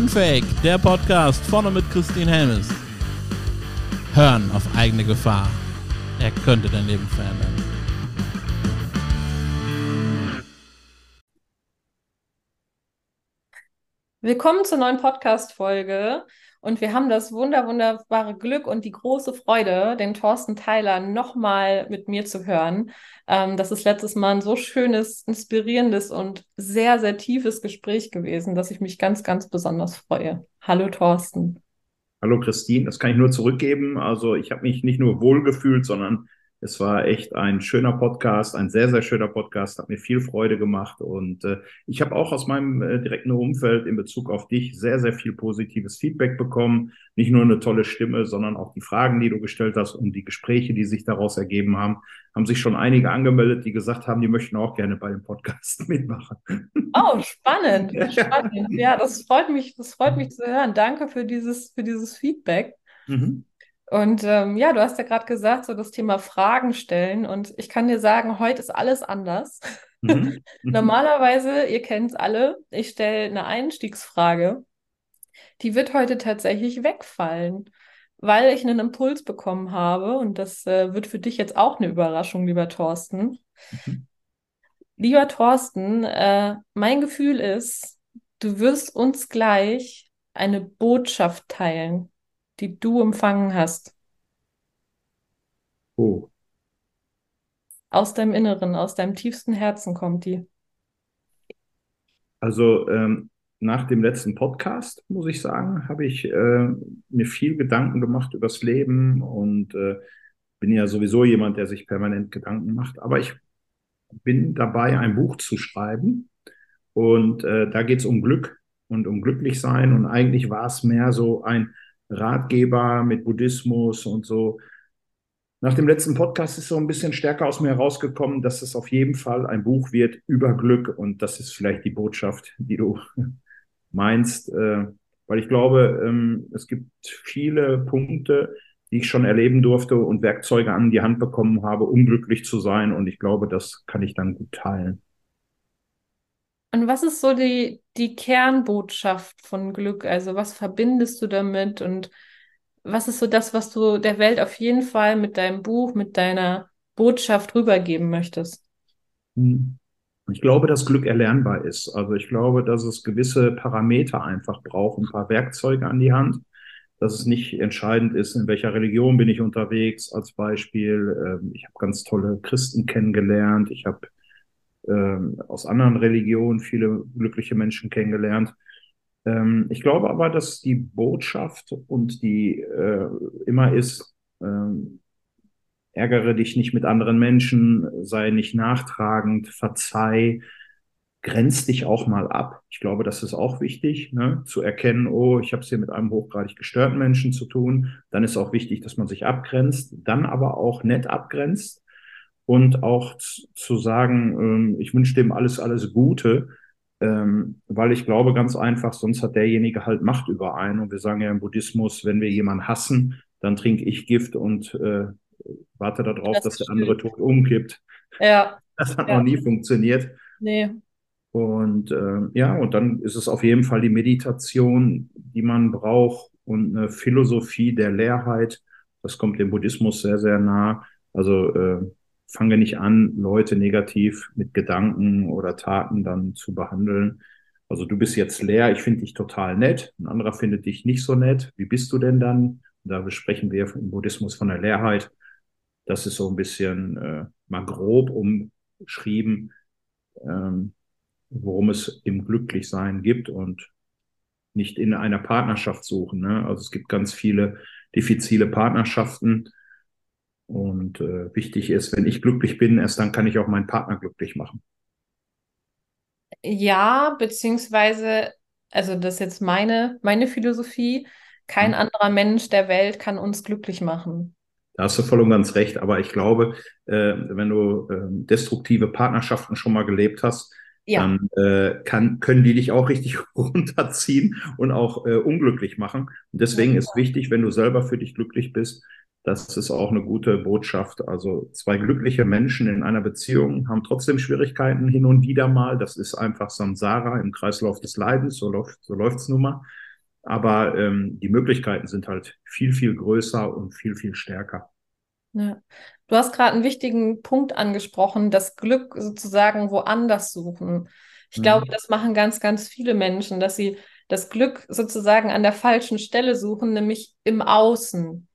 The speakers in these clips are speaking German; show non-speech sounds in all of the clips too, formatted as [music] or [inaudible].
Unfake, der Podcast vorne mit Christine Helmes. Hören auf eigene Gefahr. Er könnte dein Leben verändern. Willkommen zur neuen Podcast-Folge. Und wir haben das wunder, wunderbare Glück und die große Freude, den Thorsten Tyler nochmal mit mir zu hören. Ähm, das ist letztes Mal ein so schönes, inspirierendes und sehr, sehr tiefes Gespräch gewesen, dass ich mich ganz, ganz besonders freue. Hallo Thorsten. Hallo Christine, das kann ich nur zurückgeben. Also ich habe mich nicht nur wohlgefühlt, sondern es war echt ein schöner Podcast, ein sehr, sehr schöner Podcast, hat mir viel Freude gemacht und äh, ich habe auch aus meinem äh, direkten Umfeld in Bezug auf dich sehr, sehr viel positives Feedback bekommen. Nicht nur eine tolle Stimme, sondern auch die Fragen, die du gestellt hast und die Gespräche, die sich daraus ergeben haben. Haben sich schon einige angemeldet, die gesagt haben, die möchten auch gerne bei dem Podcast [laughs] mitmachen. Oh, spannend, [laughs] spannend. Ja, das freut mich, das freut mich zu hören. Danke für dieses, für dieses Feedback. Mhm. Und ähm, ja, du hast ja gerade gesagt, so das Thema Fragen stellen. Und ich kann dir sagen, heute ist alles anders. Mhm. [laughs] mhm. Normalerweise, ihr kennt es alle, ich stelle eine Einstiegsfrage. Die wird heute tatsächlich wegfallen, weil ich einen Impuls bekommen habe. Und das äh, wird für dich jetzt auch eine Überraschung, lieber Thorsten. Mhm. Lieber Thorsten, äh, mein Gefühl ist, du wirst uns gleich eine Botschaft teilen die du empfangen hast? Oh. Aus deinem Inneren, aus deinem tiefsten Herzen kommt die. Also ähm, nach dem letzten Podcast, muss ich sagen, habe ich äh, mir viel Gedanken gemacht übers Leben und äh, bin ja sowieso jemand, der sich permanent Gedanken macht. Aber ich bin dabei, ein Buch zu schreiben und äh, da geht es um Glück und um glücklich sein und eigentlich war es mehr so ein Ratgeber mit Buddhismus und so. Nach dem letzten Podcast ist so ein bisschen stärker aus mir herausgekommen, dass es auf jeden Fall ein Buch wird über Glück und das ist vielleicht die Botschaft, die du [laughs] meinst, äh, weil ich glaube, ähm, es gibt viele Punkte, die ich schon erleben durfte und Werkzeuge an die Hand bekommen habe, um glücklich zu sein und ich glaube, das kann ich dann gut teilen. Und was ist so die, die Kernbotschaft von Glück? Also was verbindest du damit und was ist so das, was du der Welt auf jeden Fall mit deinem Buch, mit deiner Botschaft rübergeben möchtest? Hm. Ich glaube, dass Glück erlernbar ist. Also ich glaube, dass es gewisse Parameter einfach braucht, ein paar Werkzeuge an die Hand, dass es nicht entscheidend ist, in welcher Religion bin ich unterwegs. Als Beispiel, ähm, ich habe ganz tolle Christen kennengelernt, ich habe ähm, aus anderen Religionen viele glückliche Menschen kennengelernt. Ähm, ich glaube aber, dass die Botschaft und die äh, immer ist, ähm, ärgere dich nicht mit anderen Menschen, sei nicht nachtragend, verzeih, grenz dich auch mal ab. Ich glaube, das ist auch wichtig, ne? zu erkennen, oh, ich habe es hier mit einem hochgradig gestörten Menschen zu tun. Dann ist auch wichtig, dass man sich abgrenzt, dann aber auch nett abgrenzt und auch zu sagen, ähm, ich wünsche dem alles, alles Gute, ähm, weil ich glaube ganz einfach, sonst hat derjenige halt Macht über einen. Und wir sagen ja im Buddhismus, wenn wir jemanden hassen, dann trinke ich Gift und äh, warte darauf, das dass der andere tot umkippt. Ja. [laughs] Das hat ja. noch nie funktioniert. Nee. Und äh, ja, und dann ist es auf jeden Fall die Meditation, die man braucht und eine Philosophie der Leerheit. Das kommt dem Buddhismus sehr, sehr nah. Also äh, fange nicht an, Leute negativ mit Gedanken oder Taten dann zu behandeln. Also du bist jetzt leer, ich finde dich total nett, ein anderer findet dich nicht so nett. Wie bist du denn dann? Da besprechen wir im Buddhismus von der Leerheit. Das ist so ein bisschen äh, mal grob umschrieben, ähm, worum es im Glücklichsein gibt und nicht in einer Partnerschaft suchen. Ne? Also es gibt ganz viele diffizile Partnerschaften, und äh, wichtig ist, wenn ich glücklich bin, erst dann kann ich auch meinen Partner glücklich machen. Ja, beziehungsweise, also das ist jetzt meine, meine Philosophie. Kein hm. anderer Mensch der Welt kann uns glücklich machen. Da hast du voll und ganz recht. Aber ich glaube, äh, wenn du äh, destruktive Partnerschaften schon mal gelebt hast, ja. dann äh, kann, können die dich auch richtig [laughs] runterziehen und auch äh, unglücklich machen. Und deswegen ja. ist wichtig, wenn du selber für dich glücklich bist, das ist auch eine gute Botschaft. Also zwei glückliche Menschen in einer Beziehung haben trotzdem Schwierigkeiten hin und wieder mal. Das ist einfach Samsara im Kreislauf des Leidens. So läuft so läuft's nun mal. Aber ähm, die Möglichkeiten sind halt viel, viel größer und viel, viel stärker. Ja. Du hast gerade einen wichtigen Punkt angesprochen, das Glück sozusagen woanders suchen. Ich mhm. glaube, das machen ganz, ganz viele Menschen, dass sie das Glück sozusagen an der falschen Stelle suchen, nämlich im Außen.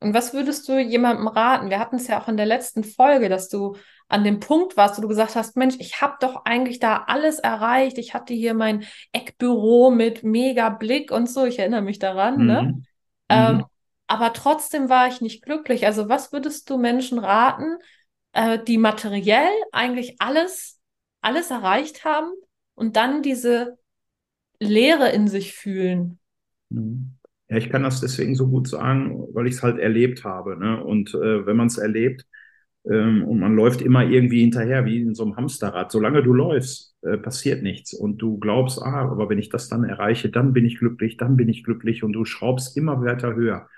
Und was würdest du jemandem raten? Wir hatten es ja auch in der letzten Folge, dass du an dem Punkt warst, wo du gesagt hast, Mensch, ich habe doch eigentlich da alles erreicht. Ich hatte hier mein Eckbüro mit mega Blick und so. Ich erinnere mich daran. Ne? Mhm. Ne? Ähm, mhm. aber trotzdem war ich nicht glücklich. Also was würdest du Menschen raten, äh, die materiell eigentlich alles, alles erreicht haben und dann diese Leere in sich fühlen? Mhm. Ja, ich kann das deswegen so gut sagen, weil ich es halt erlebt habe. Ne? Und äh, wenn man es erlebt, ähm, und man läuft immer irgendwie hinterher, wie in so einem Hamsterrad. Solange du läufst, äh, passiert nichts. Und du glaubst, ah, aber wenn ich das dann erreiche, dann bin ich glücklich, dann bin ich glücklich. Und du schraubst immer weiter höher.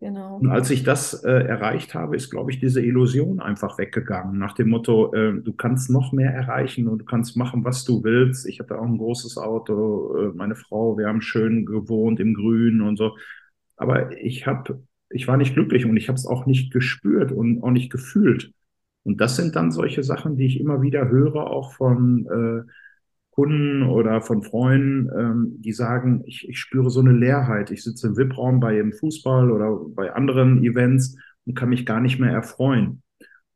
Genau. Und als ich das äh, erreicht habe, ist, glaube ich, diese Illusion einfach weggegangen. Nach dem Motto, äh, du kannst noch mehr erreichen und du kannst machen, was du willst. Ich hatte auch ein großes Auto, äh, meine Frau, wir haben schön gewohnt im Grün und so. Aber ich habe ich war nicht glücklich und ich habe es auch nicht gespürt und auch nicht gefühlt. Und das sind dann solche Sachen, die ich immer wieder höre, auch von äh, Kunden oder von Freunden, ähm, die sagen, ich, ich spüre so eine Leerheit. Ich sitze im VIP-Raum bei im Fußball oder bei anderen Events und kann mich gar nicht mehr erfreuen.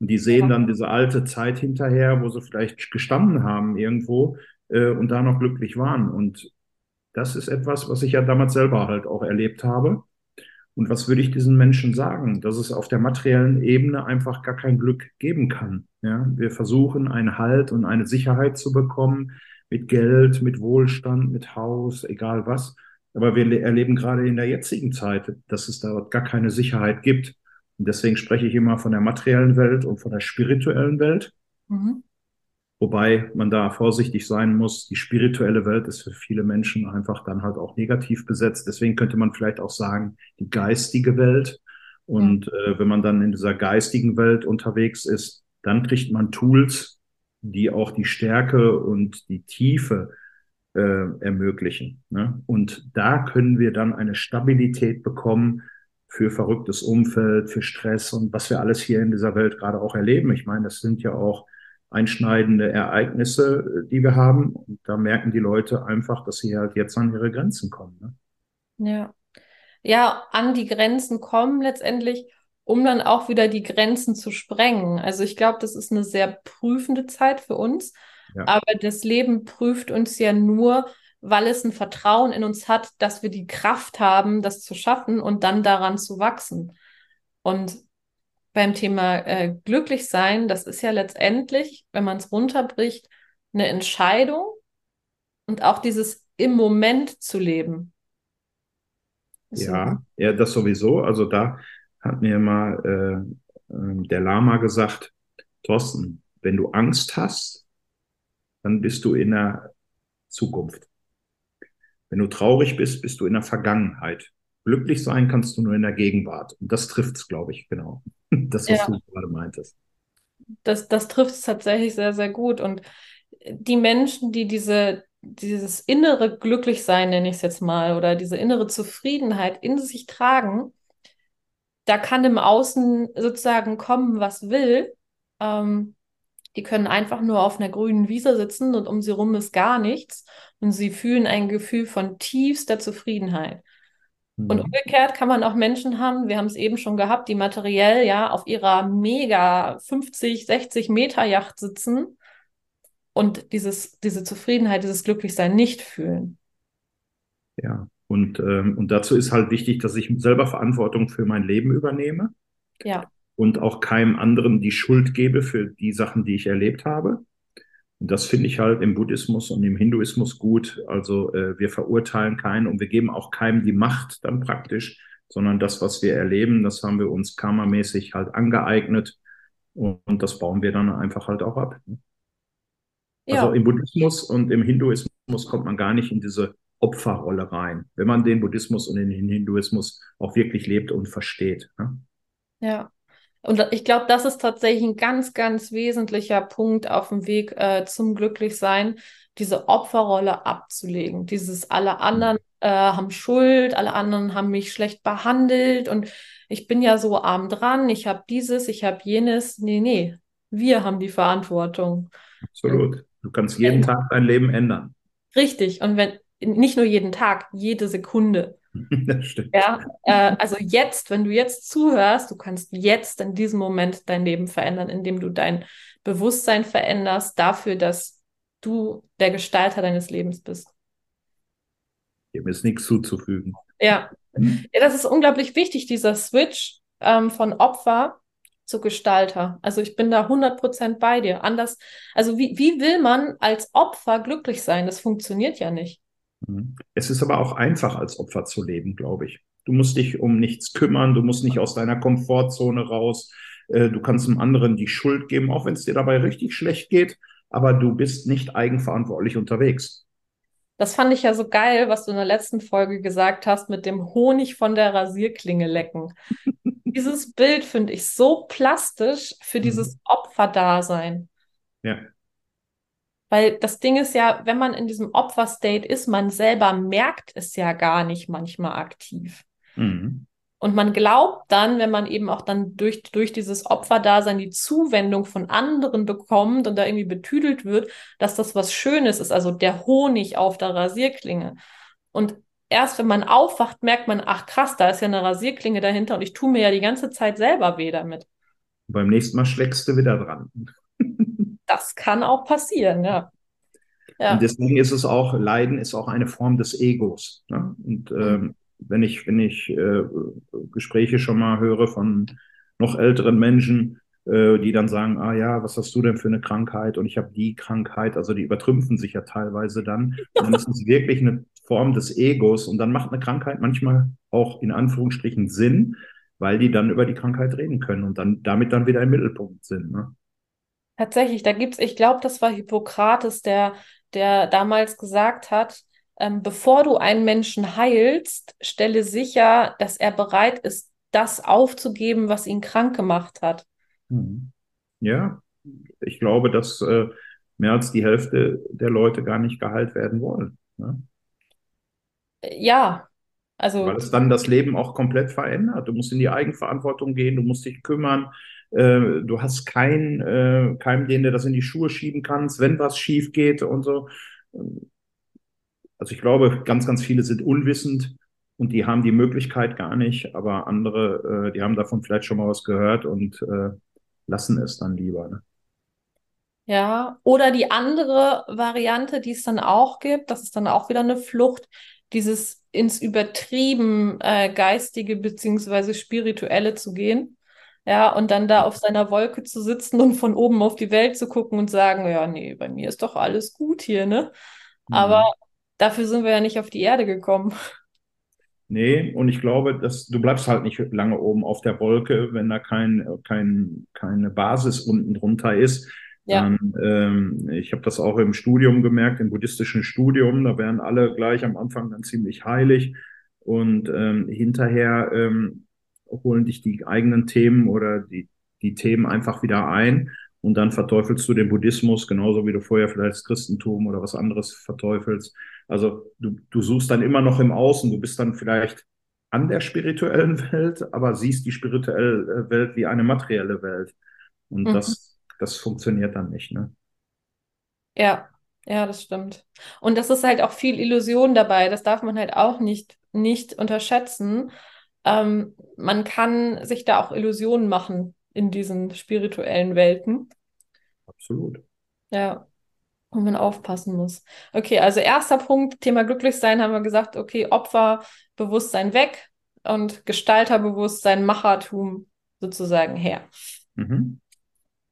Und die sehen dann diese alte Zeit hinterher, wo sie vielleicht gestanden haben irgendwo äh, und da noch glücklich waren. Und das ist etwas, was ich ja damals selber halt auch erlebt habe. Und was würde ich diesen Menschen sagen? Dass es auf der materiellen Ebene einfach gar kein Glück geben kann. Ja, wir versuchen einen Halt und eine Sicherheit zu bekommen mit Geld, mit Wohlstand, mit Haus, egal was. Aber wir erleben gerade in der jetzigen Zeit, dass es da gar keine Sicherheit gibt. Und deswegen spreche ich immer von der materiellen Welt und von der spirituellen Welt. Mhm. Wobei man da vorsichtig sein muss. Die spirituelle Welt ist für viele Menschen einfach dann halt auch negativ besetzt. Deswegen könnte man vielleicht auch sagen, die geistige Welt. Und mhm. äh, wenn man dann in dieser geistigen Welt unterwegs ist, dann kriegt man Tools, die auch die Stärke und die Tiefe äh, ermöglichen. Ne? Und da können wir dann eine Stabilität bekommen für verrücktes Umfeld, für Stress und was wir alles hier in dieser Welt gerade auch erleben. Ich meine, das sind ja auch einschneidende Ereignisse, die wir haben. Und da merken die Leute einfach, dass sie halt jetzt an ihre Grenzen kommen. Ne? Ja. Ja, an die Grenzen kommen letztendlich, um dann auch wieder die Grenzen zu sprengen. Also ich glaube, das ist eine sehr prüfende Zeit für uns. Ja. Aber das Leben prüft uns ja nur, weil es ein Vertrauen in uns hat, dass wir die Kraft haben, das zu schaffen und dann daran zu wachsen. Und beim Thema äh, glücklich sein, das ist ja letztendlich, wenn man es runterbricht, eine Entscheidung und auch dieses im Moment zu leben. Ja, ja, das sowieso. Also da hat mir mal äh, äh, der Lama gesagt, Thorsten, wenn du Angst hast, dann bist du in der Zukunft. Wenn du traurig bist, bist du in der Vergangenheit. Glücklich sein kannst du nur in der Gegenwart. Und das trifft es, glaube ich, genau. [laughs] Das, was ja. du gerade meintest. Das, das trifft es tatsächlich sehr, sehr gut. Und die Menschen, die diese, dieses innere Glücklichsein, nenne ich es jetzt mal, oder diese innere Zufriedenheit in sich tragen, da kann im Außen sozusagen kommen, was will. Ähm, die können einfach nur auf einer grünen Wiese sitzen und um sie rum ist gar nichts. Und sie fühlen ein Gefühl von tiefster Zufriedenheit. Und mhm. umgekehrt kann man auch Menschen haben, wir haben es eben schon gehabt, die materiell ja auf ihrer mega 50, 60 Meter Yacht sitzen und dieses, diese Zufriedenheit, dieses Glücklichsein nicht fühlen. Ja, und, ähm, und dazu ist halt wichtig, dass ich selber Verantwortung für mein Leben übernehme. Ja. Und auch keinem anderen die Schuld gebe für die Sachen, die ich erlebt habe. Und das finde ich halt im Buddhismus und im Hinduismus gut. Also äh, wir verurteilen keinen und wir geben auch keinem die Macht dann praktisch, sondern das, was wir erleben, das haben wir uns karmamäßig halt angeeignet und, und das bauen wir dann einfach halt auch ab. Ja. Also im Buddhismus und im Hinduismus kommt man gar nicht in diese Opferrolle rein, wenn man den Buddhismus und den Hinduismus auch wirklich lebt und versteht. Ne? Ja, Und ich glaube, das ist tatsächlich ein ganz, ganz wesentlicher Punkt auf dem Weg äh, zum Glücklichsein, diese Opferrolle abzulegen. Dieses alle anderen äh, haben Schuld, alle anderen haben mich schlecht behandelt und ich bin ja so arm dran, ich habe dieses, ich habe jenes. Nee, nee, wir haben die Verantwortung. Absolut. Du kannst jeden ja. Tag dein Leben ändern. Richtig. Und wenn nicht nur jeden Tag, jede Sekunde. [laughs] Das stimmt. Ja, äh, also jetzt, wenn du jetzt zuhörst, du kannst jetzt in diesem Moment dein Leben verändern, indem du dein Bewusstsein veränderst dafür, dass du der Gestalter deines Lebens bist. Dem ist nichts zuzufügen. Ja. Hm? ja, das ist unglaublich wichtig, dieser Switch ähm, von Opfer zu Gestalter. Also ich bin da 100% bei dir. Anders, also wie, wie will man als Opfer glücklich sein? Das funktioniert ja nicht. Mhm. Es ist aber auch einfach, als Opfer zu leben, glaube ich. Du musst dich um nichts kümmern, du musst nicht aus deiner Komfortzone raus. Äh, du kannst dem anderen die Schuld geben, auch wenn es dir dabei richtig schlecht geht, aber du bist nicht eigenverantwortlich unterwegs. Das fand ich ja so geil, was du in der letzten Folge gesagt hast, mit dem Honig von der Rasierklinge lecken. [laughs] dieses Bild finde ich so plastisch für dieses mhm. Opferdasein. Ja. Weil das Ding ist ja, wenn man in diesem Opferstate ist, man selber merkt es ja gar nicht manchmal aktiv. Mhm. Und man glaubt dann, wenn man eben auch dann durch, durch dieses Opferdasein die Zuwendung von anderen bekommt und da irgendwie betüdelt wird, dass das was Schönes ist, also der Honig auf der Rasierklinge. Und erst wenn man aufwacht, merkt man, ach krass, da ist ja eine Rasierklinge dahinter und ich tue mir ja die ganze Zeit selber weh damit. Beim nächsten Mal schlägst du wieder dran [laughs] das kann auch passieren, ja. ja. Und deswegen ist es auch, Leiden ist auch eine Form des Egos. Ne? Und mhm. ähm, wenn ich, wenn ich äh, Gespräche schon mal höre von noch älteren Menschen, äh, die dann sagen, ah ja, was hast du denn für eine Krankheit? Und ich habe die Krankheit, also die übertrümpfen sich ja teilweise dann. Und dann ist es [laughs] wirklich eine Form des Egos und dann macht eine Krankheit manchmal auch in Anführungsstrichen Sinn, weil die dann über die Krankheit reden können und dann damit dann wieder im Mittelpunkt sind. Ne? Tatsächlich, da gibt's, ich glaube, das war Hippokrates, der, der damals gesagt hat, ähm, bevor du einen Menschen heilst, stelle sicher, dass er bereit ist, das aufzugeben, was ihn krank gemacht hat. Mhm. Ja, ich glaube, dass äh, mehr als die Hälfte der Leute gar nicht geheilt werden wollen. Ne? Ja, also. Weil es dann das Leben auch komplett verändert. Du musst in die Eigenverantwortung gehen, du musst dich kümmern, äh, du hast keinen, äh, keinen, den du das in die Schuhe schieben kannst, wenn was schief geht und so. Also ich glaube, ganz, ganz viele sind unwissend und die haben die Möglichkeit gar nicht, aber andere, äh, die haben davon vielleicht schon mal was gehört und äh, lassen es dann lieber. Ne? Ja, oder die andere Variante, die es dann auch gibt, das ist dann auch wieder eine Flucht, dieses ins Übertrieben äh, geistige beziehungsweise spirituelle zu gehen. Ja, und dann da auf seiner Wolke zu sitzen und von oben auf die Welt zu gucken und sagen, ja, nee, bei mir ist doch alles gut hier, ne? Mhm. Aber dafür sind wir ja nicht auf die Erde gekommen. Nee, und ich glaube, dass du bleibst halt nicht lange oben auf der Wolke, wenn da kein, kein, keine Basis unten drunter ist. Ja. Dann, ähm, ich habe das auch im Studium gemerkt, im buddhistischen Studium, da werden alle gleich am Anfang dann ziemlich heilig und ähm, hinterher ähm, holen dich die eigenen Themen oder die, die Themen einfach wieder ein und dann verteufelst du den Buddhismus, genauso wie du vorher vielleicht das Christentum oder was anderes verteufelst. Also du, du suchst dann immer noch im Außen, du bist dann vielleicht an der spirituellen [laughs] Welt, aber siehst die spirituelle Welt wie eine materielle Welt. Und mhm. das, das funktioniert dann nicht, ne? Ja, ja, das stimmt. Und das ist halt auch viel Illusion dabei. Das darf man halt auch nicht, nicht unterschätzen ähm, man kann sich da auch Illusionen machen in diesen spirituellen Welten. Absolut. Ja, wo man aufpassen muss. Okay, also erster Punkt, Thema Glücklichsein, haben wir gesagt, okay, Opferbewusstsein weg und Gestalterbewusstsein, Machertum sozusagen her. Mhm.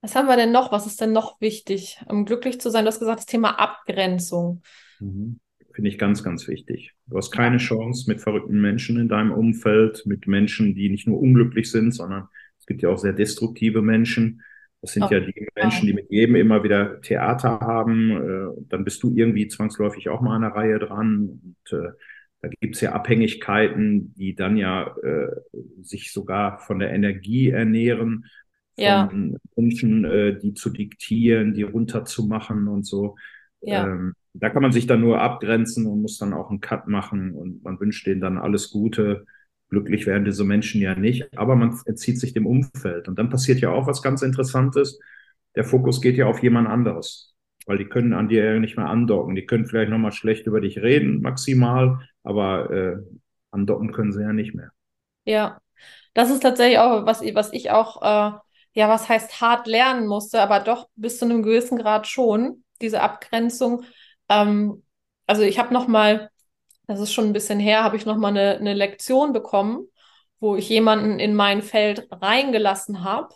Was haben wir denn noch? Was ist denn noch wichtig, um glücklich zu sein? Du hast gesagt, das Thema Abgrenzung. Mhm finde ich ganz, ganz wichtig. Du hast keine Chance mit verrückten Menschen in deinem Umfeld, mit Menschen, die nicht nur unglücklich sind, sondern es gibt ja auch sehr destruktive Menschen. Das sind oh, ja die Menschen, die mit jedem immer wieder Theater haben. Äh, dann bist du irgendwie zwangsläufig auch mal an der Reihe dran. Und äh, da gibt es ja Abhängigkeiten, die dann ja äh, sich sogar von der Energie ernähren. ja. Menschen, äh, die zu diktieren, die runterzumachen und so. Ja. Ähm, da kann man sich dann nur abgrenzen und muss dann auch einen Cut machen und man wünscht denen dann alles Gute. Glücklich werden diese Menschen ja nicht, aber man entzieht sich dem Umfeld. Und dann passiert ja auch was ganz Interessantes. Der Fokus geht ja auf jemand anderes, weil die können an dir ja nicht mehr andocken. Die können vielleicht nochmal schlecht über dich reden, maximal, aber äh, andocken können sie ja nicht mehr. Ja, das ist tatsächlich auch, was, was ich auch, äh, ja, was heißt hart lernen musste, aber doch bis zu einem gewissen Grad schon, diese Abgrenzung. Ähm, also ich habe noch mal, das ist schon ein bisschen her, habe ich noch mal eine, eine Lektion bekommen, wo ich jemanden in mein Feld reingelassen habe.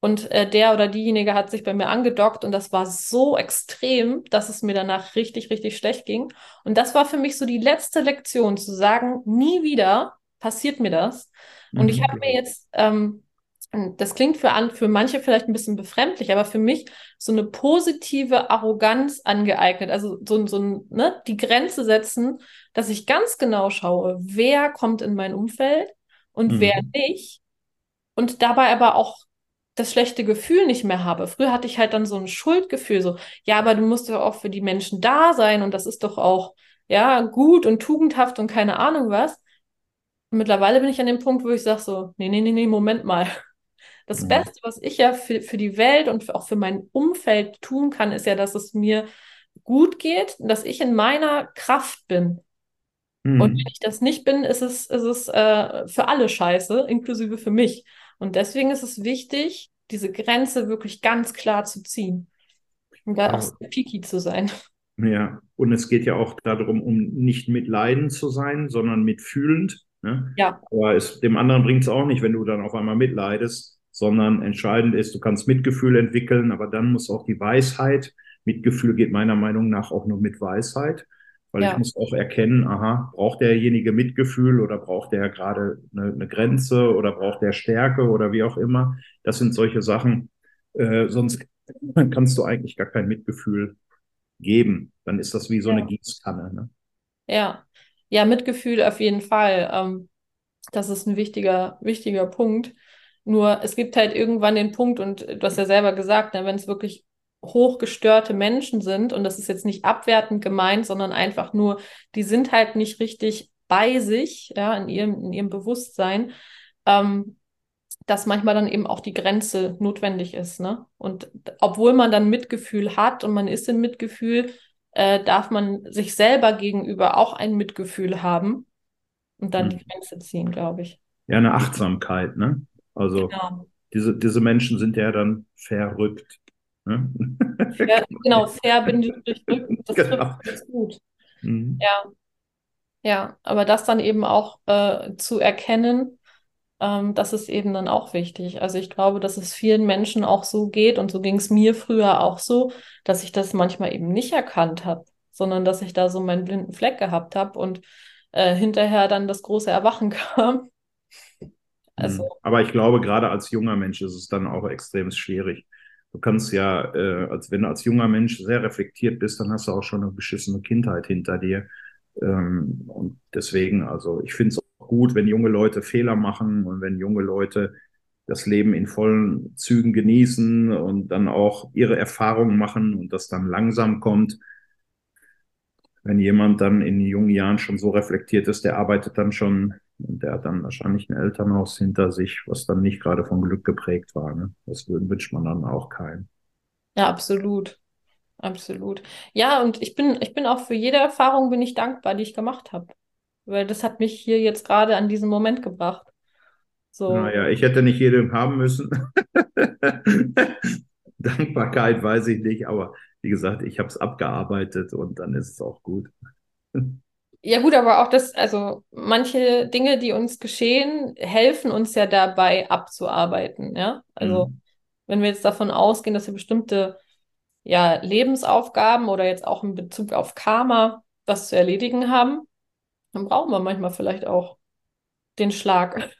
Und äh, der oder diejenige hat sich bei mir angedockt und das war so extrem, dass es mir danach richtig, richtig schlecht ging. Und das war für mich so die letzte Lektion, zu sagen, nie wieder passiert mir das. Und ich mhm. habe mir jetzt, ähm, das klingt für, an, für manche vielleicht ein bisschen befremdlich, aber für mich so eine positive Arroganz angeeignet. Also so, so ne, die Grenze setzen, dass ich ganz genau schaue, wer kommt in mein Umfeld und mhm. wer nicht. Und dabei aber auch das schlechte Gefühl nicht mehr habe. Früher hatte ich halt dann so ein Schuldgefühl, so, ja, aber du musst ja auch für die Menschen da sein und das ist doch auch, ja, gut und tugendhaft und keine Ahnung was. Und mittlerweile bin ich an dem Punkt, wo ich sage so, nee, nee, nee, nee, Moment mal. Das ja. Beste, was ich ja für, für die Welt und auch für mein Umfeld tun kann, ist ja, dass es mir gut geht, dass ich in meiner Kraft bin. Mhm. Und wenn ich das nicht bin, ist es, ist es äh, für alle scheiße, inklusive für mich. Und deswegen ist es wichtig, diese Grenze wirklich ganz klar zu ziehen. Und da auch sehr picky zu sein. Ja, und es geht ja auch darum, um nicht mitleidend zu sein, sondern mitfühlend. Ne? Ja. Aber es, dem anderen bringt es auch nicht, wenn du dann auf einmal mitleidest, sondern entscheidend ist, du kannst Mitgefühl entwickeln, aber dann muss auch die Weisheit, Mitgefühl geht meiner Meinung nach auch nur mit Weisheit, weil ja. ich muss auch erkennen, aha, braucht derjenige Mitgefühl oder braucht der gerade eine, eine, Grenze oder braucht der Stärke oder wie auch immer. Das sind solche Sachen, äh, sonst [laughs] kannst du eigentlich gar kein Mitgefühl geben. Dann ist das wie so ja. eine Gießkanne. Ne? Ja, ja, Mitgefühl auf jeden Fall. Ähm, das ist ein wichtiger, wichtiger Punkt. Nur es gibt halt irgendwann den Punkt, und du hast ja selber gesagt, ne, wenn es wirklich hochgestörte Menschen sind, und das ist jetzt nicht abwertend gemeint, sondern einfach nur, die sind halt nicht richtig bei sich, ja, in ihrem, in ihrem Bewusstsein, ähm, dass manchmal dann eben auch die Grenze notwendig ist. Ne? Und obwohl man dann Mitgefühl hat und man ist in Mitgefühl, äh, darf man sich selber gegenüber auch ein Mitgefühl haben und dann mhm. die Grenze ziehen, glaube ich. Ja, eine Achtsamkeit, ne? Also genau. diese, diese Menschen sind ja dann verrückt. Ne? Fair, [laughs] genau, fair bin ich. Das genau. trifft gut. Mhm. Ja. Ja, aber das dann eben auch äh, zu erkennen, ähm, das ist eben dann auch wichtig. Also ich glaube, dass es vielen Menschen auch so geht und so ging es mir früher auch so, dass ich das manchmal eben nicht erkannt habe, sondern dass ich da so meinen blinden Fleck gehabt habe und äh, hinterher dann das große Erwachen [laughs] kam. Also, mhm. Aber ich glaube, gerade als junger Mensch ist es dann auch extrem schwierig. Du kannst ja, äh, als wenn du als junger Mensch sehr reflektiert bist, dann hast du auch schon eine beschissene Kindheit hinter dir. Ähm, und deswegen, also ich finde es gut, wenn junge Leute Fehler machen und wenn junge Leute das Leben in vollen Zügen genießen und dann auch ihre Erfahrungen machen und das dann langsam kommt. Wenn jemand dann in jungen Jahren schon so reflektiert ist, der arbeitet dann schon und der hat dann wahrscheinlich ein Elternhaus hinter sich, was dann nicht gerade von Glück geprägt war. Ne? Das wünscht man dann auch keinem. Ja, absolut. Absolut. Ja, und ich bin, ich bin auch für jede Erfahrung bin ich dankbar, die ich gemacht habe weil das hat mich hier jetzt gerade an diesen Moment gebracht. So. Naja, ich hätte nicht jedem haben müssen. [laughs] Dankbarkeit weiß ich nicht, aber wie gesagt, ich habe es abgearbeitet und dann ist es auch gut. Ja, gut, aber auch das, also manche Dinge, die uns geschehen, helfen uns ja dabei abzuarbeiten, ja. Also, mhm. wenn wir jetzt davon ausgehen, dass wir bestimmte ja, Lebensaufgaben oder jetzt auch in Bezug auf Karma was zu erledigen haben, dann brauchen wir manchmal vielleicht auch den Schlag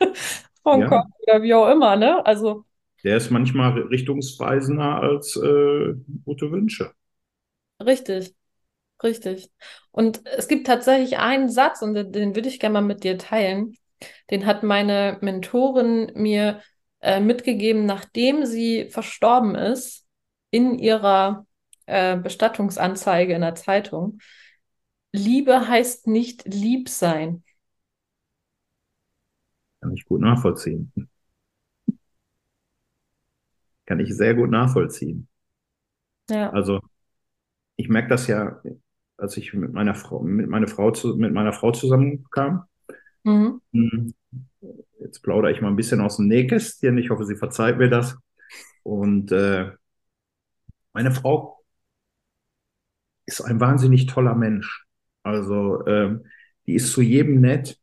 [laughs] von ja. Gott oder wie auch immer, ne? Also. Der ist manchmal richtungsweisender als äh, gute Wünsche. Richtig, richtig. Und es gibt tatsächlich einen Satz, und den, den würde ich gerne mal mit dir teilen. Den hat meine Mentorin mir äh, mitgegeben, nachdem sie verstorben ist, in ihrer äh, Bestattungsanzeige in der Zeitung. Liebe heißt nicht lieb sein. Kann ich gut nachvollziehen. Kann ich sehr gut nachvollziehen. Ja. Also ich merke das ja, als ich mit meiner Frau, mit meiner Frau, zu, mit meiner Frau zusammenkam. Mhm. Hm, jetzt plaudere ich mal ein bisschen aus dem Nähkästchen. Ich hoffe, sie verzeiht mir das. Und äh, meine Frau ist ein wahnsinnig toller Mensch. Also ähm, die ist zu jedem nett,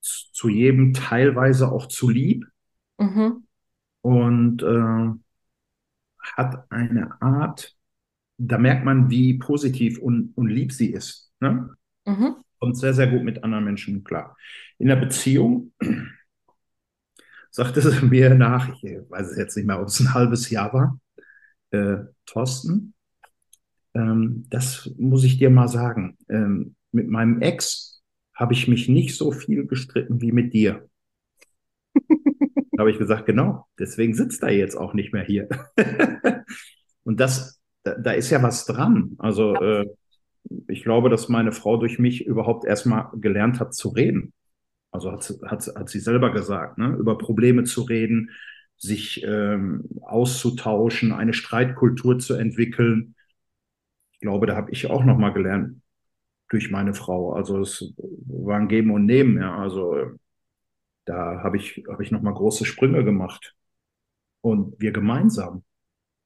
zu jedem teilweise auch zu lieb. Mhm. Und äh, hat eine Art, da merkt man, wie positiv und, und lieb sie ist. Ne? Mhm. Kommt sehr, sehr gut mit anderen Menschen klar. In der Beziehung [clears throat] sagte sie mir nach, ich weiß jetzt nicht mehr, ob es ein halbes Jahr war, äh, Thorsten, ähm, das muss ich dir mal sagen. Ähm, mit meinem Ex habe ich mich nicht so viel gestritten wie mit dir. [laughs] habe ich gesagt, genau, deswegen sitzt er jetzt auch nicht mehr hier. [laughs] Und das, da, da, ist ja was dran. Also äh, ich glaube, dass meine Frau durch mich überhaupt erstmal gelernt hat zu reden. Also hat, hat, hat sie selber gesagt, ne? über Probleme zu reden, sich ähm, auszutauschen, eine Streitkultur zu entwickeln. Ich glaube, da habe ich auch noch mal gelernt durch meine Frau. Also es war ein Geben und Nehmen. Ja. Also da habe ich, hab ich noch mal große Sprünge gemacht. Und wir gemeinsam.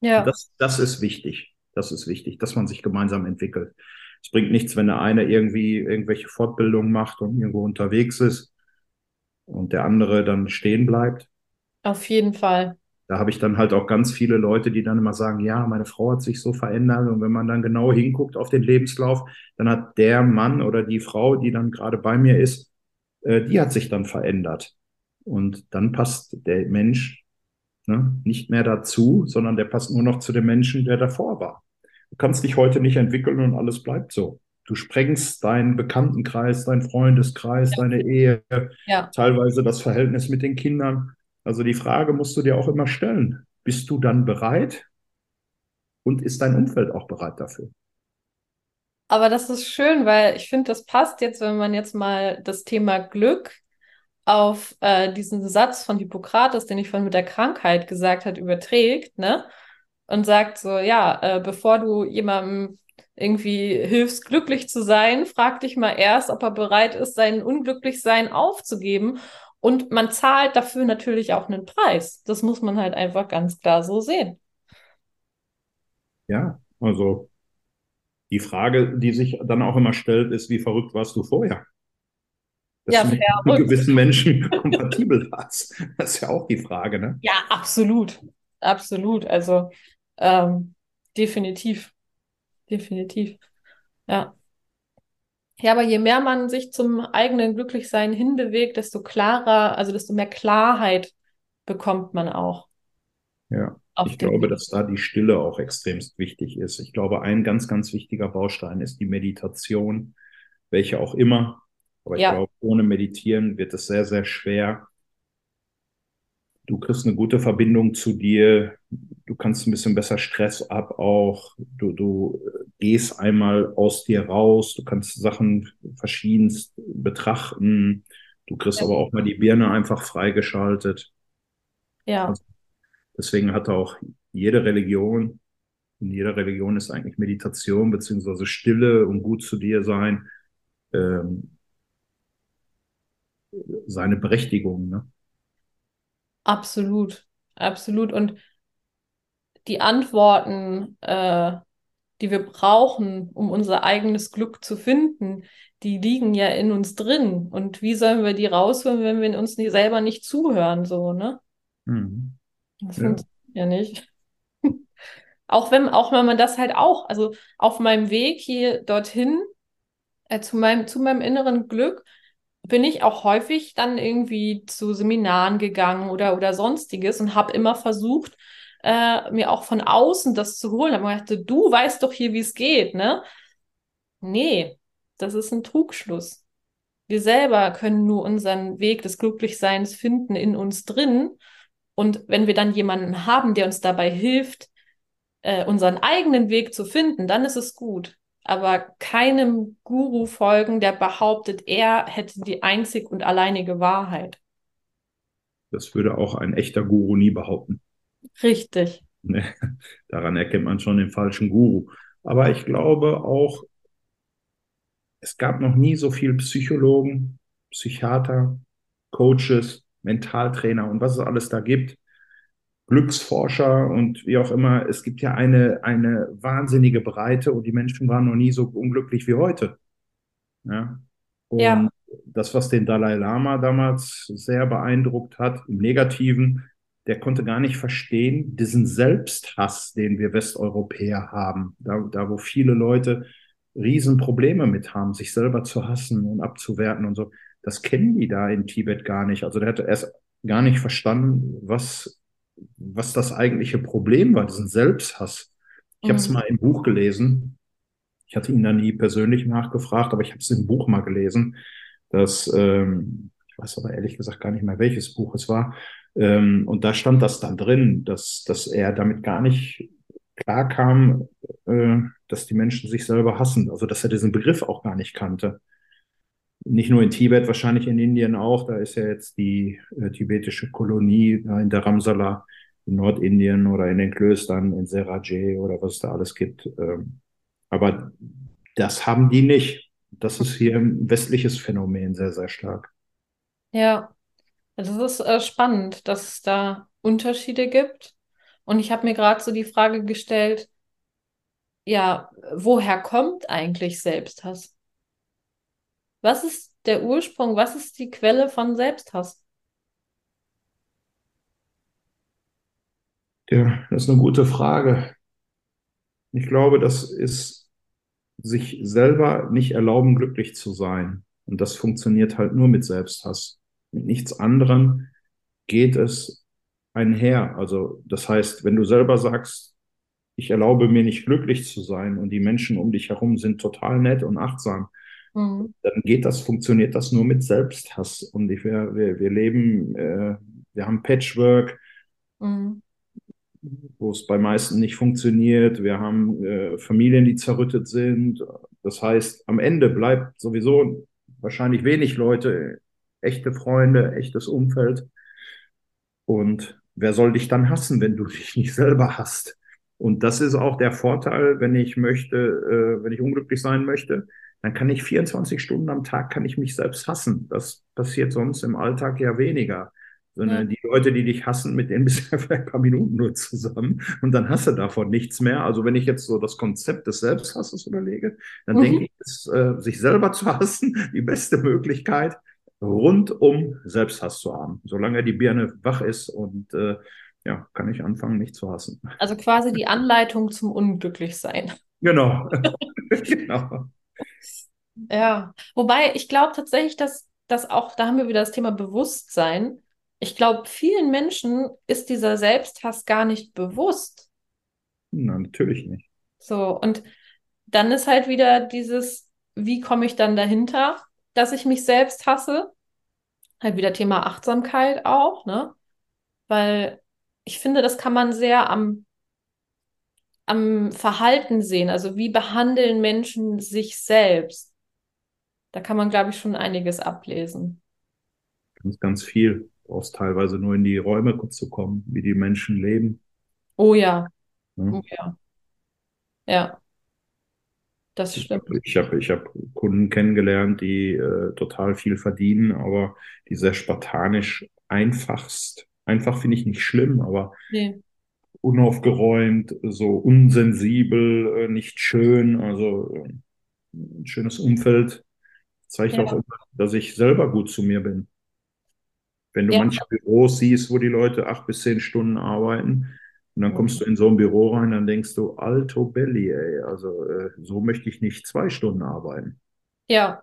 Ja. Das, das ist wichtig. Das ist wichtig, dass man sich gemeinsam entwickelt. Es bringt nichts, wenn der eine irgendwie irgendwelche Fortbildungen macht und irgendwo unterwegs ist und der andere dann stehen bleibt. Auf jeden Fall. Da habe ich dann halt auch ganz viele Leute, die dann immer sagen, ja, meine Frau hat sich so verändert. Und wenn man dann genau hinguckt auf den Lebenslauf, dann hat der Mann oder die Frau, die dann gerade bei mir ist, äh, die hat sich dann verändert. Und dann passt der Mensch ne, nicht mehr dazu, sondern der passt nur noch zu dem Menschen, der davor war. Du kannst dich heute nicht entwickeln und alles bleibt so. Du sprengst deinen Bekanntenkreis, deinen Freundeskreis, ja. deine Ehe, ja. teilweise das Verhältnis mit den Kindern. Also die Frage musst du dir auch immer stellen. Bist du dann bereit? Und ist dein Umfeld auch bereit dafür? Aber das ist schön, weil ich finde, das passt jetzt, wenn man jetzt mal das Thema Glück auf äh, diesen Satz von Hippokrates, den ich von mit der Krankheit gesagt hat, überträgt, ne? Und sagt so, ja, äh, bevor du jemandem irgendwie hilfst, glücklich zu sein, frag dich mal erst, ob er bereit ist, sein Unglücklichsein aufzugeben. Und man zahlt dafür natürlich auch einen Preis. Das muss man halt einfach ganz klar so sehen. Ja, also die Frage, die sich dann auch immer stellt, ist, wie verrückt warst du vorher? Ja, du mit gewissen [laughs] Menschen kompatibel warst. Das ist ja auch die Frage, ne? Ja, absolut. Absolut. Also ähm, definitiv definitiv. Ja. Ja, aber je mehr man sich zum eigenen Glücklichsein hinbewegt, desto klarer, also desto mehr Klarheit bekommt man auch. Ja, ich glaube, dass da die Stille auch extremst wichtig ist. Ich glaube, ein ganz, ganz wichtiger Baustein ist die Meditation, welche auch immer. Aber ich ja. glaube, ohne Meditieren wird es sehr, sehr schwer, du kriegst eine gute Verbindung zu dir, du kannst ein bisschen besser Stress ab auch, du, du gehst einmal aus dir raus, du kannst Sachen verschiedenst betrachten, du kriegst ja. aber auch mal die Birne einfach freigeschaltet. Ja. Also deswegen hat auch jede Religion, in jeder Religion ist eigentlich Meditation beziehungsweise Stille und gut zu dir sein, ähm, seine Berechtigung. Ne? Absolut, absolut. Und die Antworten, äh, die wir brauchen, um unser eigenes Glück zu finden, die liegen ja in uns drin. Und wie sollen wir die rausholen, wenn wir uns nie, selber nicht zuhören, so, ne? Mhm. Das ja. funktioniert ja nicht. [laughs] auch wenn, auch wenn man das halt auch, also auf meinem Weg hier dorthin, äh, zu meinem, zu meinem inneren Glück, bin ich auch häufig dann irgendwie zu Seminaren gegangen oder, oder sonstiges und habe immer versucht, äh, mir auch von außen das zu holen. Aber ich dachte, du weißt doch hier, wie es geht, ne? Nee, das ist ein Trugschluss. Wir selber können nur unseren Weg des Glücklichseins finden in uns drin. Und wenn wir dann jemanden haben, der uns dabei hilft, äh, unseren eigenen Weg zu finden, dann ist es gut. Aber keinem Guru folgen, der behauptet, er hätte die einzig und alleinige Wahrheit. Das würde auch ein echter Guru nie behaupten. Richtig. [laughs] Daran erkennt man schon den falschen Guru. Aber ich glaube auch, es gab noch nie so viele Psychologen, Psychiater, Coaches, Mentaltrainer und was es alles da gibt, Glücksforscher und wie auch immer. Es gibt ja eine, eine wahnsinnige Breite und die Menschen waren noch nie so unglücklich wie heute. Ja. Und ja. das, was den Dalai Lama damals sehr beeindruckt hat, im Negativen, der konnte gar nicht verstehen, diesen Selbsthass, den wir Westeuropäer haben, da, da wo viele Leute Riesenprobleme mit haben, sich selber zu hassen und abzuwerten und so. Das kennen die da in Tibet gar nicht. Also der hat erst gar nicht verstanden, was, was das eigentliche Problem war, diesen Selbsthass. Ich mhm. habe es mal im Buch gelesen. Ich hatte ihn da nie persönlich nachgefragt, aber ich habe es im Buch mal gelesen, dass, ähm, ich weiß aber ehrlich gesagt gar nicht mehr, welches Buch es war. Ähm, und da stand das dann drin, dass, dass er damit gar nicht klar kam, äh, dass die Menschen sich selber hassen. Also dass er diesen Begriff auch gar nicht kannte. Nicht nur in Tibet, wahrscheinlich in Indien auch. Da ist ja jetzt die äh, tibetische Kolonie da in der Ramsala in Nordindien oder in den Klöstern in Serajé oder was es da alles gibt. Ähm, aber das haben die nicht. Das ist hier ein westliches Phänomen sehr, sehr stark. Ja, also es ist äh, spannend, dass es da Unterschiede gibt. Und ich habe mir gerade so die Frage gestellt, ja, woher kommt eigentlich Selbsthass? Was ist der Ursprung? Was ist die Quelle von Selbsthass? Ja, das ist eine gute Frage. Ich glaube, das ist sich selber nicht erlauben, glücklich zu sein. Und das funktioniert halt nur mit Selbsthass. Mit nichts anderem geht es einher. Also das heißt, wenn du selber sagst, ich erlaube mir nicht glücklich zu sein und die Menschen um dich herum sind total nett und achtsam, mhm. dann geht das, funktioniert das nur mit Selbsthass. Und ich, wir, wir, wir leben, äh, wir haben Patchwork, mhm. wo es bei meisten nicht funktioniert. Wir haben äh, Familien, die zerrüttet sind. Das heißt, am Ende bleibt sowieso wahrscheinlich wenig Leute, echte Freunde, echtes Umfeld. Und wer soll dich dann hassen, wenn du dich nicht selber hast? Und das ist auch der Vorteil, wenn ich möchte, äh, wenn ich unglücklich sein möchte, dann kann ich 24 Stunden am Tag kann ich mich selbst hassen. Das passiert sonst im Alltag ja weniger. Sondern ja. die Leute, die dich hassen, mit denen bist du [laughs] ein paar Minuten nur zusammen und dann hast du davon nichts mehr. Also wenn ich jetzt so das Konzept des Selbsthasses überlege, dann mhm. denke ich, ist, äh, sich selber zu hassen [laughs] die beste Möglichkeit, rundum Selbsthass zu haben. Solange die Birne wach ist und äh, ja, kann ich anfangen, mich zu hassen. Also quasi die Anleitung zum Unglücklichsein. Genau. [laughs] genau. Ja, wobei ich glaube tatsächlich, dass das auch, da haben wir wieder das Thema Bewusstsein. Ich glaube, vielen Menschen ist dieser Selbsthass gar nicht bewusst. Na, natürlich nicht. So, und dann ist halt wieder dieses, wie komme ich dann dahinter? dass ich mich selbst hasse. Halt wieder Thema Achtsamkeit auch, ne? Weil ich finde, das kann man sehr am, am Verhalten sehen. Also wie behandeln Menschen sich selbst? Da kann man, glaube ich, schon einiges ablesen. Ganz, ganz viel. Du brauchst teilweise nur in die Räume zu kommen, wie die Menschen leben. Oh ja. ja. Oh ja. Ja. Das stimmt. Ich habe ich hab Kunden kennengelernt, die äh, total viel verdienen, aber die sehr spartanisch einfachst. Einfach finde ich nicht schlimm, aber nee. unaufgeräumt, so unsensibel, äh, nicht schön. Also äh, ein schönes Umfeld zeigt ja. auch immer, dass ich selber gut zu mir bin. Wenn du ja. manche Büros siehst, wo die Leute acht bis zehn Stunden arbeiten, und dann kommst du in so ein Büro rein, dann denkst du, alto belli, ey, also äh, so möchte ich nicht zwei Stunden arbeiten. Ja,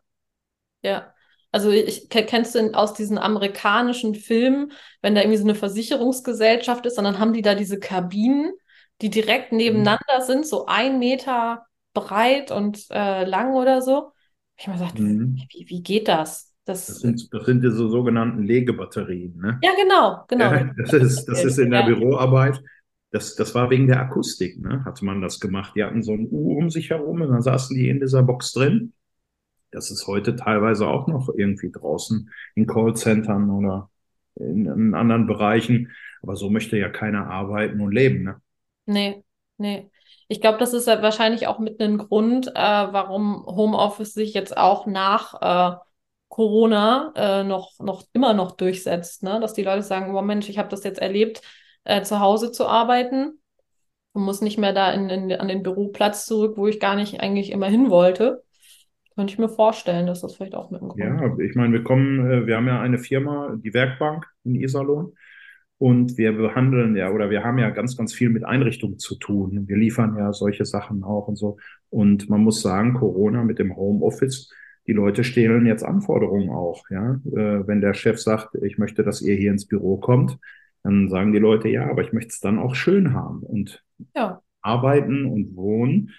ja. Also ich, kennst du aus diesen amerikanischen Filmen, wenn da irgendwie so eine Versicherungsgesellschaft ist, und dann haben die da diese Kabinen, die direkt mhm. nebeneinander mhm. sind, so ein Meter breit und äh, lang oder so. Ich habe gesagt, mhm. wie, wie geht das? Das, das, sind, das sind diese sogenannten Legebatterien. Ne? Ja, genau, genau. Ja, [laughs] das, ist, das ist in der. Büroarbeit. Das, das war wegen der Akustik, ne? hatte man das gemacht. Die hatten so ein U um sich herum und dann saßen die in dieser Box drin. Das ist heute teilweise auch noch irgendwie draußen in Callcentern oder in, in anderen Bereichen. Aber so möchte ja keiner arbeiten und leben. Ne? Nee, nee. Ich glaube, das ist wahrscheinlich auch mit einem Grund, äh, warum Homeoffice sich jetzt auch nach äh, Corona äh, noch, noch immer noch durchsetzt. Ne? Dass die Leute sagen, oh Mensch, ich habe das jetzt erlebt, äh, zu Hause zu arbeiten und muss nicht mehr da in, in, an den Büroplatz zurück, wo ich gar nicht eigentlich immer hin wollte. Könnte ich mir vorstellen, dass das vielleicht auch mit dem Grund Ja, ich meine, wir kommen, äh, wir haben ja eine Firma, die Werkbank in Iserlohn. Und wir behandeln ja, oder wir haben ja ganz, ganz viel mit Einrichtungen zu tun. Wir liefern ja solche Sachen auch und so. Und man muss sagen, Corona mit dem Homeoffice, die Leute stellen jetzt Anforderungen auch. Ja, äh, wenn der Chef sagt, ich möchte, dass ihr hier ins Büro kommt, dann sagen die Leute, ja, aber ich möchte es dann auch schön haben. Und ja. arbeiten und wohnen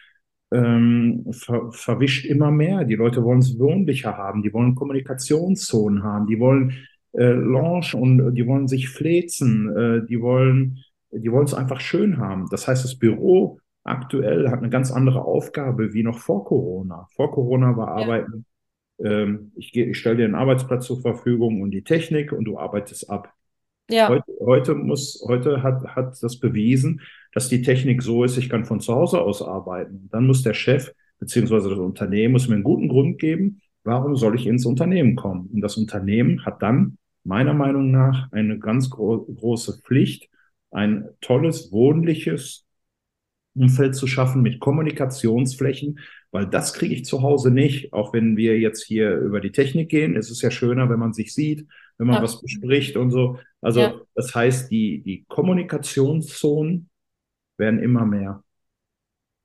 ähm, ver verwischt immer mehr. Die Leute wollen es wohnlicher haben, die wollen Kommunikationszonen haben, die wollen äh, Lounge und die wollen sich flezen, äh, die wollen die wollen es einfach schön haben. Das heißt, das Büro aktuell hat eine ganz andere Aufgabe wie noch vor Corona. Vor Corona war ja. Arbeiten, ähm, ich, ich stelle dir einen Arbeitsplatz zur Verfügung und die Technik und du arbeitest ab. Ja. Heute, heute muss, heute hat, hat das bewiesen, dass die Technik so ist, ich kann von zu Hause aus arbeiten. Dann muss der Chef beziehungsweise das Unternehmen muss mir einen guten Grund geben, warum soll ich ins Unternehmen kommen? Und das Unternehmen hat dann meiner Meinung nach eine ganz gro große Pflicht, ein tolles, wohnliches Umfeld zu schaffen mit Kommunikationsflächen, weil das kriege ich zu Hause nicht, auch wenn wir jetzt hier über die Technik gehen. Es ist ja schöner, wenn man sich sieht, wenn man ja. was bespricht und so. Also ja. das heißt, die, die Kommunikationszonen werden immer mehr.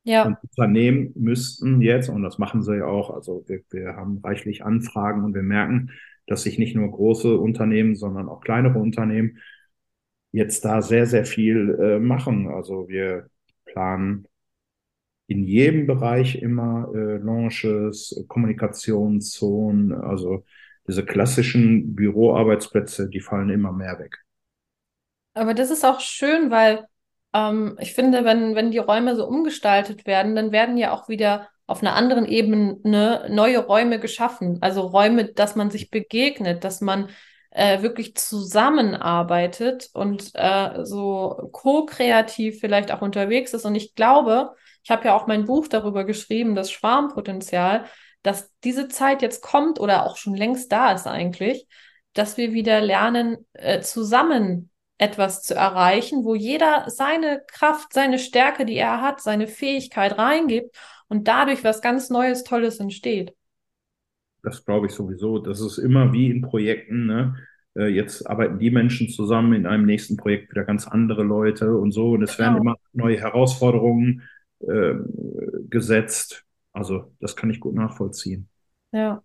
Ja. Und Unternehmen müssten jetzt, und das machen sie ja auch, also wir, wir haben reichlich Anfragen und wir merken, dass sich nicht nur große Unternehmen, sondern auch kleinere Unternehmen jetzt da sehr, sehr viel äh, machen. Also wir planen in jedem Bereich immer äh, Launches, Kommunikationszonen, also diese klassischen Büroarbeitsplätze, die fallen immer mehr weg. Aber das ist auch schön, weil ähm, ich finde, wenn, wenn die Räume so umgestaltet werden, dann werden ja auch wieder auf einer anderen Ebene neue Räume geschaffen. Also Räume, dass man sich begegnet, dass man äh, wirklich zusammenarbeitet und äh, so ko-kreativ vielleicht auch unterwegs ist. Und ich glaube, ich habe ja auch mein Buch darüber geschrieben, das Schwarmpotenzial, dass diese Zeit jetzt kommt oder auch schon längst da ist eigentlich, dass wir wieder lernen, äh, zusammen etwas zu erreichen, wo jeder seine Kraft, seine Stärke, die er hat, seine Fähigkeit reingibt und dadurch was ganz Neues, Tolles entsteht. Das glaube ich sowieso. Das ist immer wie in Projekten. Ne? Äh, jetzt arbeiten die Menschen zusammen, in einem nächsten Projekt wieder ganz andere Leute und so. Und es genau. werden immer neue Herausforderungen äh, gesetzt. Also das kann ich gut nachvollziehen. Ja.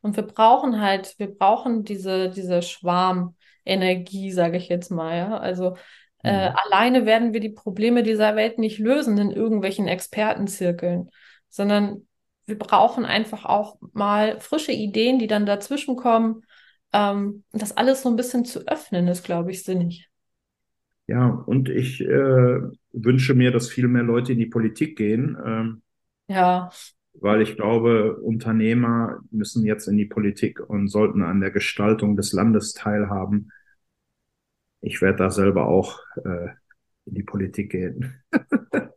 Und wir brauchen halt, wir brauchen diese, diese Schwarmenergie, sage ich jetzt mal. Ja? Also äh, mhm. alleine werden wir die Probleme dieser Welt nicht lösen in irgendwelchen Expertenzirkeln, sondern wir brauchen einfach auch mal frische Ideen, die dann dazwischen kommen. Ähm, das alles so ein bisschen zu öffnen, ist, glaube ich, sinnig. Ja, und ich äh, wünsche mir, dass viel mehr Leute in die Politik gehen. Ähm, ja. Weil ich glaube, Unternehmer müssen jetzt in die Politik und sollten an der Gestaltung des Landes teilhaben ich werde da selber auch äh, in die Politik gehen.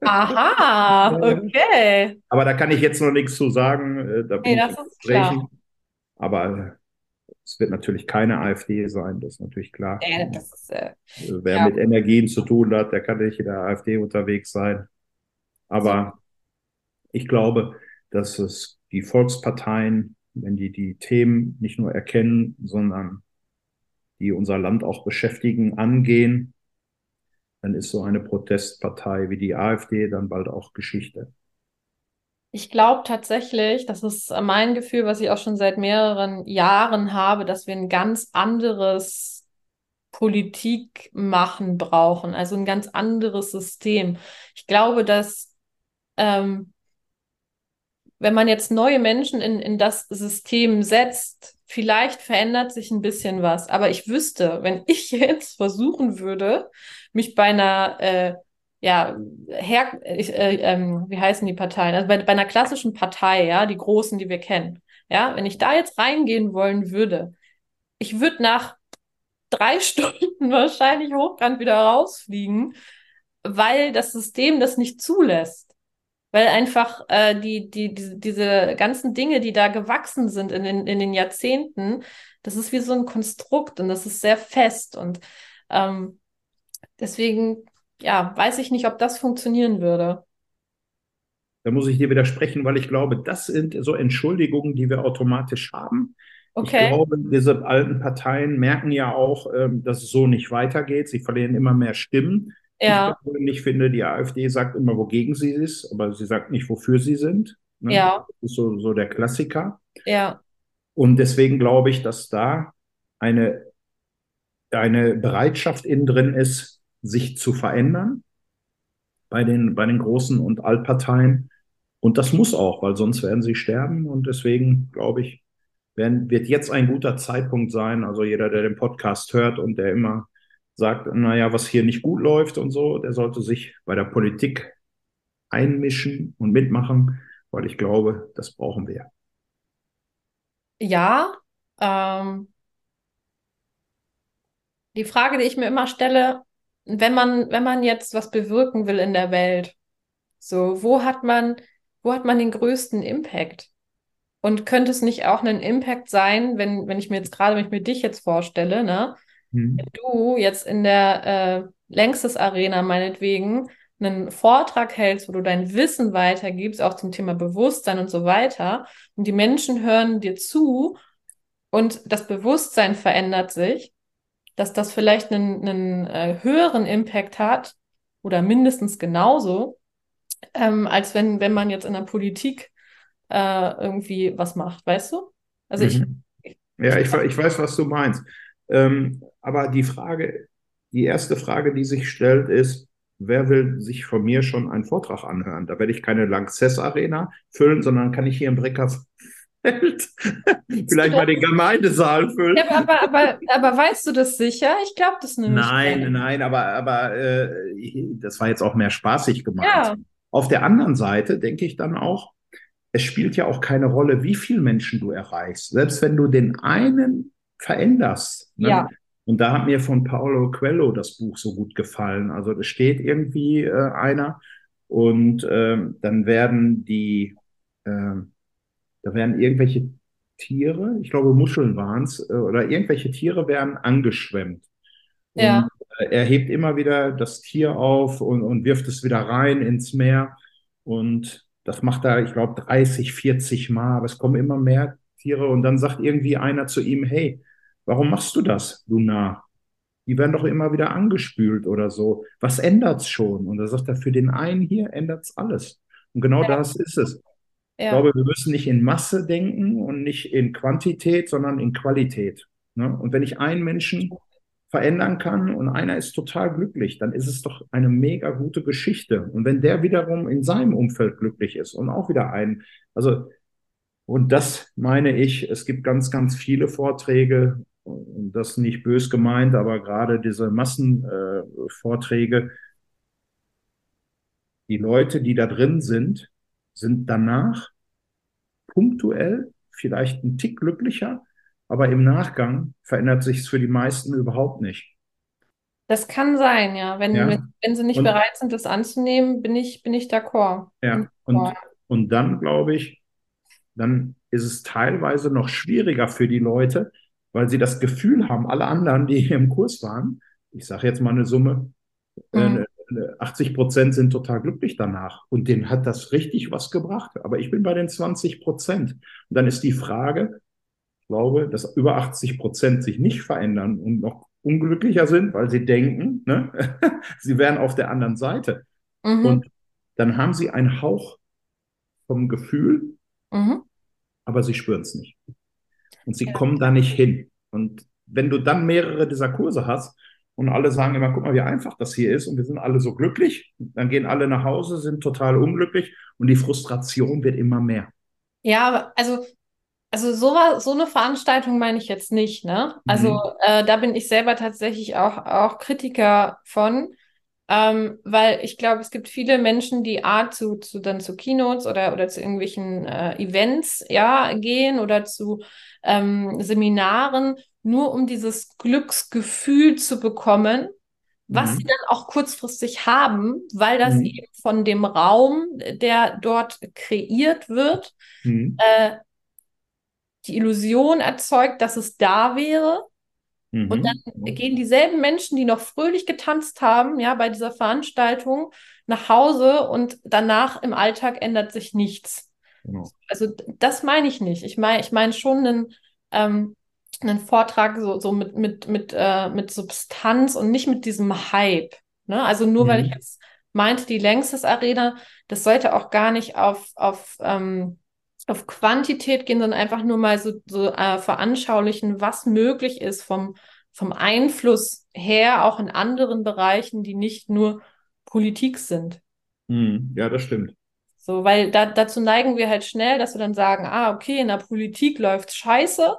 Aha, [laughs] okay. Aber da kann ich jetzt noch nichts zu sagen. Äh, da bin nee, das ist klar. Aber es wird natürlich keine AfD sein, das ist natürlich klar. Ja, ist, äh, Wer ja. mit Energien zu tun hat, der kann nicht in der AfD unterwegs sein. Aber ich glaube, dass es die Volksparteien, wenn die die Themen nicht nur erkennen, sondern die unser Land auch beschäftigen, angehen, dann ist so eine Protestpartei wie die AfD dann bald auch Geschichte. Ich glaube tatsächlich, das ist mein Gefühl, was ich auch schon seit mehreren Jahren habe, dass wir ein ganz anderes Politik machen brauchen, also ein ganz anderes System. Ich glaube, dass ähm, wenn man jetzt neue Menschen in, in das System setzt, vielleicht verändert sich ein bisschen was. Aber ich wüsste, wenn [laughs] ich jetzt versuchen würde, mich bei einer, äh, ja, her, ich, äh, ähm, wie heißen die Parteien? Also bei, bei einer klassischen Partei, ja, die großen, die wir kennen. Ja, wenn ich da jetzt reingehen wollen würde, ich würde nach drei [laughs] Stunden wahrscheinlich hochkant wieder rausfliegen, weil das System das nicht zulässt. Weil einfach äh, die, die, die, diese ganzen Dinge, die da gewachsen sind in den, in den Jahrzehnten, das ist wie so ein Konstrukt und das ist sehr fest. Und ähm, deswegen, ja, weiß ich nicht, ob das funktionieren würde. Da muss ich dir widersprechen, weil ich glaube, das sind so Entschuldigungen, die wir automatisch haben. Okay. Ich glaube, diese alten Parteien merken ja auch, ähm, dass es so nicht weitergeht. Sie verlieren immer mehr Stimmen. Ja. Ich finde, die AfD sagt immer, wogegen sie ist, aber sie sagt nicht, wofür sie sind. Ne? Ja. Das ist so, so der Klassiker. Ja. Und deswegen glaube ich, dass da eine, eine Bereitschaft innen drin ist, sich zu verändern bei den, bei den großen und Altparteien. Und das muss auch, weil sonst werden sie sterben. Und deswegen glaube ich, werden, wird jetzt ein guter Zeitpunkt sein. Also jeder, der den Podcast hört und der immer sagt, naja, was hier nicht gut läuft und so, der sollte sich bei der Politik einmischen und mitmachen, weil ich glaube, das brauchen wir. Ja, ähm, die Frage, die ich mir immer stelle, wenn man, wenn man jetzt was bewirken will in der Welt, so, wo hat man, wo hat man den größten Impact? Und könnte es nicht auch ein Impact sein, wenn, wenn ich mir jetzt gerade, wenn ich mir dich jetzt vorstelle, ne, Mhm. Wenn du jetzt in der äh, Längstes Arena meinetwegen einen Vortrag hältst, wo du dein Wissen weitergibst, auch zum Thema Bewusstsein und so weiter, und die Menschen hören dir zu und das Bewusstsein verändert sich, dass das vielleicht einen, einen äh, höheren Impact hat oder mindestens genauso, ähm, als wenn, wenn man jetzt in der Politik äh, irgendwie was macht, weißt du? Also mhm. ich, ja, ich, ich weiß, was du meinst. Ähm, aber die Frage, die erste Frage, die sich stellt, ist, wer will sich von mir schon einen Vortrag anhören? Da werde ich keine Lanxess Arena füllen, sondern kann ich hier im Breckerfeld [laughs] vielleicht mal den Gemeindesaal füllen. Ja, aber, aber, aber weißt du das sicher? Ich glaube das nämlich. Nein, nicht. nein, aber, aber äh, das war jetzt auch mehr spaßig gemeint. Ja. Auf der anderen Seite denke ich dann auch, es spielt ja auch keine Rolle, wie viele Menschen du erreichst. Selbst wenn du den einen veränderst. Ne? Ja. Und da hat mir von Paolo Coelho das Buch so gut gefallen. Also es steht irgendwie äh, einer und äh, dann werden die, äh, da werden irgendwelche Tiere, ich glaube Muscheln waren es, äh, oder irgendwelche Tiere werden angeschwemmt. Ja. Und äh, er hebt immer wieder das Tier auf und, und wirft es wieder rein ins Meer. Und das macht er, ich glaube, 30, 40 Mal, aber es kommen immer mehr Tiere. Und dann sagt irgendwie einer zu ihm, hey, Warum machst du das, du Narr? Die werden doch immer wieder angespült oder so. Was ändert's schon? Und da sagt er, für den einen hier ändert's alles. Und genau ja. das ist es. Ja. Ich glaube, wir müssen nicht in Masse denken und nicht in Quantität, sondern in Qualität. Ne? Und wenn ich einen Menschen verändern kann und einer ist total glücklich, dann ist es doch eine mega gute Geschichte. Und wenn der wiederum in seinem Umfeld glücklich ist und auch wieder einen, also, und das meine ich, es gibt ganz, ganz viele Vorträge und das nicht bös gemeint, aber gerade diese Massenvorträge, äh, die Leute, die da drin sind, sind danach punktuell vielleicht ein Tick glücklicher, aber im Nachgang verändert sich es für die meisten überhaupt nicht. Das kann sein, ja. Wenn, ja. wenn, wenn sie nicht und, bereit sind, das anzunehmen, bin ich, bin ich d'accord. Ja, und, und dann glaube ich, dann ist es teilweise noch schwieriger für die Leute, weil sie das Gefühl haben, alle anderen, die hier im Kurs waren, ich sage jetzt mal eine Summe, äh, mhm. 80 Prozent sind total glücklich danach und denen hat das richtig was gebracht. Aber ich bin bei den 20 Prozent. Und dann ist die Frage, ich glaube, dass über 80 Prozent sich nicht verändern und noch unglücklicher sind, weil sie denken, ne? [laughs] sie wären auf der anderen Seite. Mhm. Und dann haben sie einen Hauch vom Gefühl, mhm. aber sie spüren es nicht. Und sie ja. kommen da nicht hin. Und wenn du dann mehrere dieser Kurse hast und alle sagen immer, guck mal, wie einfach das hier ist und wir sind alle so glücklich, dann gehen alle nach Hause, sind total unglücklich und die Frustration wird immer mehr. Ja, also Also so, so eine Veranstaltung meine ich jetzt nicht, ne? Also mhm. äh, da bin ich selber tatsächlich auch, auch Kritiker von, ähm, weil ich glaube, es gibt viele Menschen, die A zu, zu dann zu Keynotes oder, oder zu irgendwelchen äh, Events ja gehen oder zu ähm, Seminaren, nur um dieses Glücksgefühl zu bekommen, was mhm. sie dann auch kurzfristig haben, weil das mhm. eben von dem Raum, der dort kreiert wird, mhm. äh, die Illusion erzeugt, dass es da wäre. Mhm. Und dann gehen dieselben Menschen, die noch fröhlich getanzt haben, ja, bei dieser Veranstaltung nach Hause und danach im Alltag ändert sich nichts. Genau. Also das meine ich nicht. Ich meine, ich meine schon einen, ähm, einen Vortrag so, so mit, mit, mit, äh, mit Substanz und nicht mit diesem Hype. Ne? Also nur mhm. weil ich jetzt meinte, die Längstes Arena, das sollte auch gar nicht auf, auf, ähm, auf Quantität gehen, sondern einfach nur mal so, so äh, veranschaulichen, was möglich ist vom, vom Einfluss her, auch in anderen Bereichen, die nicht nur Politik sind. Mhm. Ja, das stimmt. So, weil da, dazu neigen wir halt schnell, dass wir dann sagen, ah, okay, in der Politik läuft scheiße.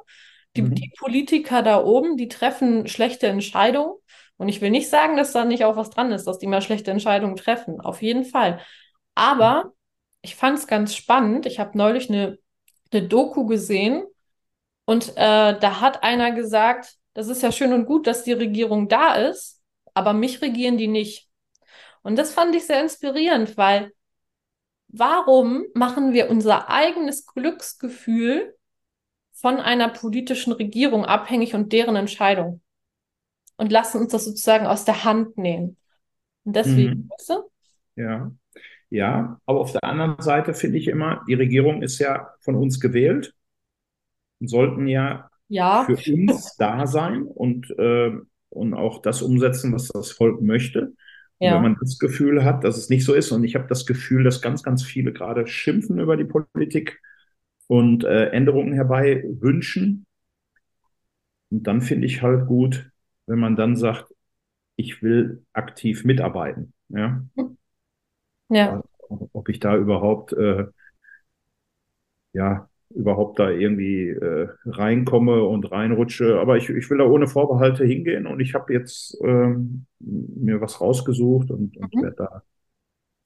Die, mhm. die Politiker da oben, die treffen schlechte Entscheidungen. Und ich will nicht sagen, dass da nicht auch was dran ist, dass die mal schlechte Entscheidungen treffen. Auf jeden Fall. Aber ich fand es ganz spannend. Ich habe neulich eine, eine Doku gesehen und äh, da hat einer gesagt, das ist ja schön und gut, dass die Regierung da ist, aber mich regieren die nicht. Und das fand ich sehr inspirierend, weil warum machen wir unser eigenes Glücksgefühl von einer politischen Regierung abhängig und deren Entscheidung? Und lassen uns das sozusagen aus der Hand nehmen. Und deswegen, mhm. weißt du? Ja. Ja, aber auf der anderen Seite finde ich immer, die Regierung ist ja von uns gewählt und sollten ja, ja. für uns da sein und, äh, und auch das umsetzen, was das Volk möchte. Ja. Wenn man das Gefühl hat, dass es nicht so ist, und ich habe das Gefühl, dass ganz, ganz viele gerade schimpfen über die Politik und äh, Änderungen herbei wünschen. Und dann finde ich halt gut, wenn man dann sagt, ich will aktiv mitarbeiten. Ja. Ja. Ob ich da überhaupt, äh, ja, überhaupt da irgendwie äh, reinkomme und reinrutsche. Aber ich, ich will da ohne Vorbehalte hingehen und ich habe jetzt ähm, mir was rausgesucht und, und mhm. werde da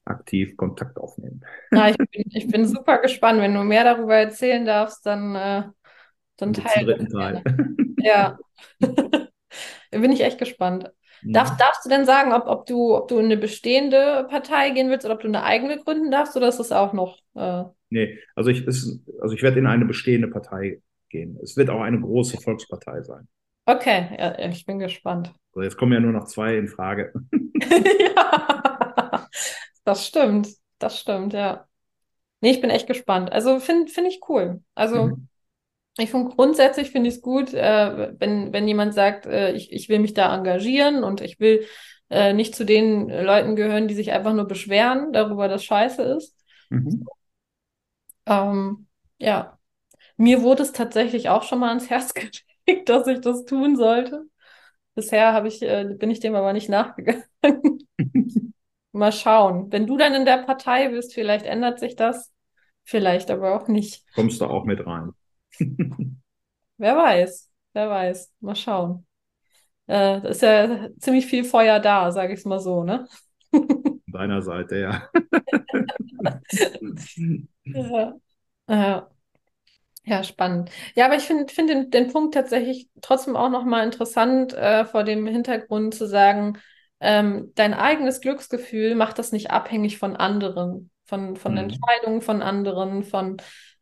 aktiv Kontakt aufnehmen. Ja, ich, bin, ich bin super gespannt. Wenn du mehr darüber erzählen darfst, dann, äh, dann teil. Dritten Teil. Ja. [laughs] bin ich echt gespannt. Darf, mhm. darfst du denn sagen, ob, ob, du, ob du in eine bestehende Partei gehen willst oder ob du eine eigene gründen darfst oder ist das auch noch? Äh... Nee, also ich, ist, also ich werde in eine bestehende Partei gehen. Es wird auch eine große Volkspartei sein. Okay, ja, ich bin gespannt. So, jetzt kommen ja nur noch zwei in Frage. [laughs] [laughs] ja, das stimmt. Das stimmt, ja. Nee, ich bin echt gespannt. Also finde find ich cool. Also mhm. Ich finde grundsätzlich finde ich es gut, äh, wenn, wenn jemand sagt, äh, ich, ich will mich da engagieren und ich will äh, nicht zu den Leuten gehören, die sich einfach nur beschweren darüber, dass scheiße ist. Mhm. Ähm, ja. Mir wurde es tatsächlich auch schon mal ans Herz [laughs] gelegt, dass ich das tun sollte. Bisher habe ich, äh, bin ich dem aber nicht nachgegangen. [laughs] mal schauen. Wenn du dann in der Partei bist, vielleicht ändert sich das. Vielleicht aber auch nicht. Kommst du auch mit rein? [laughs] wer weiß, wer weiß. Mal schauen. Äh, da ist ja ziemlich viel Feuer da, sage ich es mal so, ne? Deiner Seite, ja. ja. ja. Ja, spannend. Ja, aber ich finde find den, den Punkt tatsächlich trotzdem auch nochmal interessant, äh, vor dem Hintergrund zu sagen, ähm, dein eigenes Glücksgefühl macht das nicht abhängig von anderen, von, von mhm. Entscheidungen von anderen, von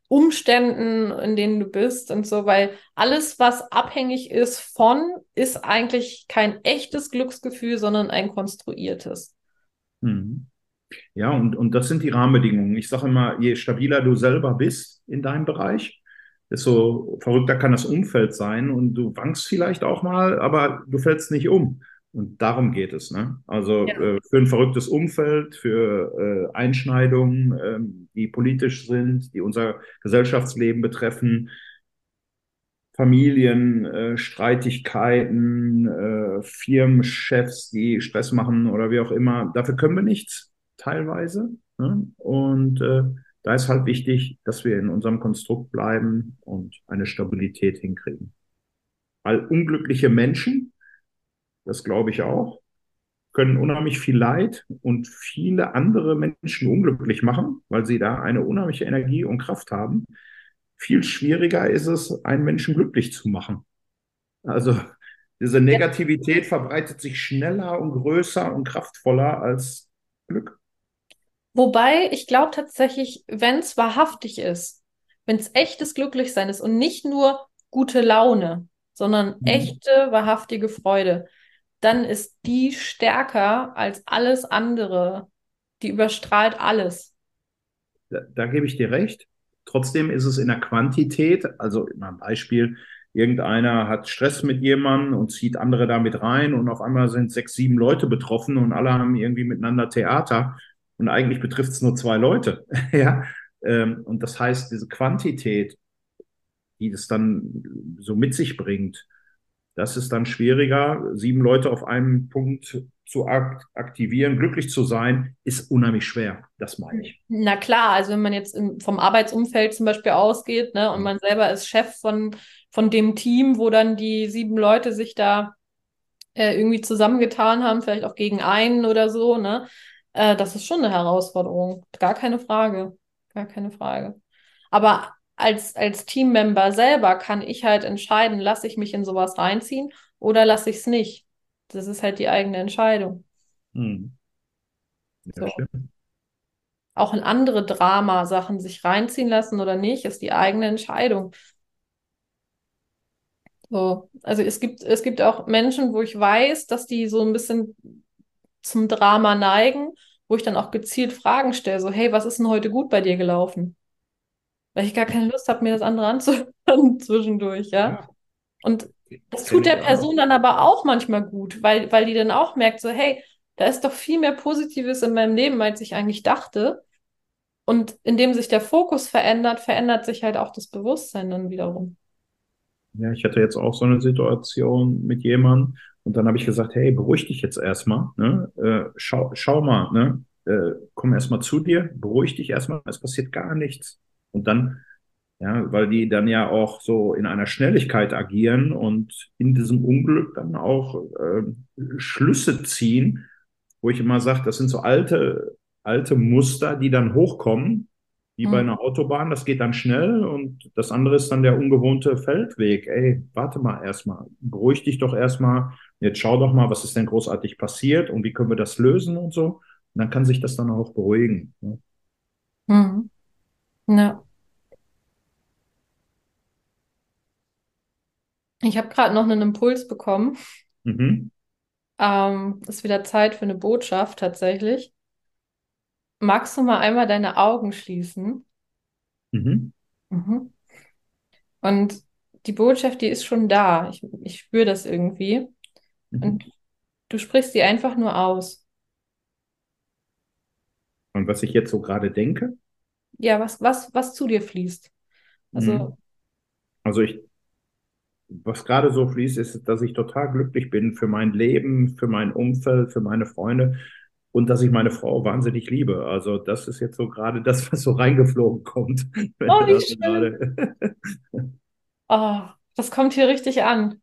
Umständen, in denen du bist und so, weil alles, was abhängig ist von, ist eigentlich kein echtes Glücksgefühl, sondern ein konstruiertes. Mhm. Ja, und, und das sind die Rahmenbedingungen. Ich sage immer, je stabiler du selber bist in deinem Bereich, desto verrückter kann das Umfeld sein und du wankst vielleicht auch mal, aber du fällst nicht um. Und darum geht es. Ne? Also ja. äh, für ein verrücktes Umfeld, für äh, Einschneidungen, äh, die politisch sind, die unser Gesellschaftsleben betreffen, Familien, äh, Streitigkeiten, äh, Firmenchefs, die Stress machen oder wie auch immer. Dafür können wir nichts, teilweise. Ne? Und äh, da ist halt wichtig, dass wir in unserem Konstrukt bleiben und eine Stabilität hinkriegen. Weil unglückliche Menschen, das glaube ich auch, können unheimlich viel Leid und viele andere Menschen unglücklich machen, weil sie da eine unheimliche Energie und Kraft haben. Viel schwieriger ist es, einen Menschen glücklich zu machen. Also diese Negativität ja. verbreitet sich schneller und größer und kraftvoller als Glück. Wobei ich glaube tatsächlich, wenn es wahrhaftig ist, wenn es echtes Glücklichsein ist und nicht nur gute Laune, sondern mhm. echte, wahrhaftige Freude, dann ist die stärker als alles andere. Die überstrahlt alles. Da, da gebe ich dir recht. Trotzdem ist es in der Quantität, also mal ein Beispiel, irgendeiner hat Stress mit jemandem und zieht andere damit rein und auf einmal sind sechs, sieben Leute betroffen und alle haben irgendwie miteinander Theater und eigentlich betrifft es nur zwei Leute. [laughs] ja, ähm, und das heißt, diese Quantität, die das dann so mit sich bringt, das ist dann schwieriger. Sieben Leute auf einem Punkt zu aktivieren, glücklich zu sein, ist unheimlich schwer. Das meine ich. Na klar, also wenn man jetzt im, vom Arbeitsumfeld zum Beispiel ausgeht, ne, und mhm. man selber ist Chef von, von dem Team, wo dann die sieben Leute sich da äh, irgendwie zusammengetan haben, vielleicht auch gegen einen oder so, ne, äh, das ist schon eine Herausforderung. Gar keine Frage. Gar keine Frage. Aber als, als Teammember selber kann ich halt entscheiden, lasse ich mich in sowas reinziehen oder lasse ich es nicht. Das ist halt die eigene Entscheidung. Hm. Ja, so. Auch in andere Drama-Sachen sich reinziehen lassen oder nicht, ist die eigene Entscheidung. So, also es gibt, es gibt auch Menschen, wo ich weiß, dass die so ein bisschen zum Drama neigen, wo ich dann auch gezielt Fragen stelle, so, hey, was ist denn heute gut bei dir gelaufen? weil ich gar keine Lust habe, mir das andere anzuhören [laughs] zwischendurch, ja. ja. Und das tut der Person dann aber auch manchmal gut, weil, weil die dann auch merkt, so, hey, da ist doch viel mehr Positives in meinem Leben, als ich eigentlich dachte. Und indem sich der Fokus verändert, verändert sich halt auch das Bewusstsein dann wiederum. Ja, ich hatte jetzt auch so eine Situation mit jemandem und dann habe ich gesagt, hey, beruhig dich jetzt erstmal, ne? Äh, schau, schau mal, ne? Äh, komm erstmal zu dir, beruhig dich erstmal, es passiert gar nichts. Und dann, ja, weil die dann ja auch so in einer Schnelligkeit agieren und in diesem Unglück dann auch äh, Schlüsse ziehen, wo ich immer sage, das sind so alte, alte Muster, die dann hochkommen, wie mhm. bei einer Autobahn, das geht dann schnell und das andere ist dann der ungewohnte Feldweg. Ey, warte mal erstmal, beruhig dich doch erstmal, jetzt schau doch mal, was ist denn großartig passiert und wie können wir das lösen und so. Und dann kann sich das dann auch beruhigen. Ne? Mhm. Ja. Ich habe gerade noch einen Impuls bekommen. Mhm. Ähm, ist wieder Zeit für eine Botschaft tatsächlich. Magst du mal einmal deine Augen schließen? Mhm. Mhm. Und die Botschaft, die ist schon da. Ich, ich spüre das irgendwie. Mhm. Und du sprichst sie einfach nur aus. Und was ich jetzt so gerade denke? Ja, was, was, was zu dir fließt. Also, mhm. also ich, was gerade so fließt, ist, dass ich total glücklich bin für mein Leben, für mein Umfeld, für meine Freunde und dass ich meine Frau wahnsinnig liebe. Also das ist jetzt so gerade das, was so reingeflogen kommt. [laughs] Oh, wie schön. [laughs] oh, das kommt hier richtig an.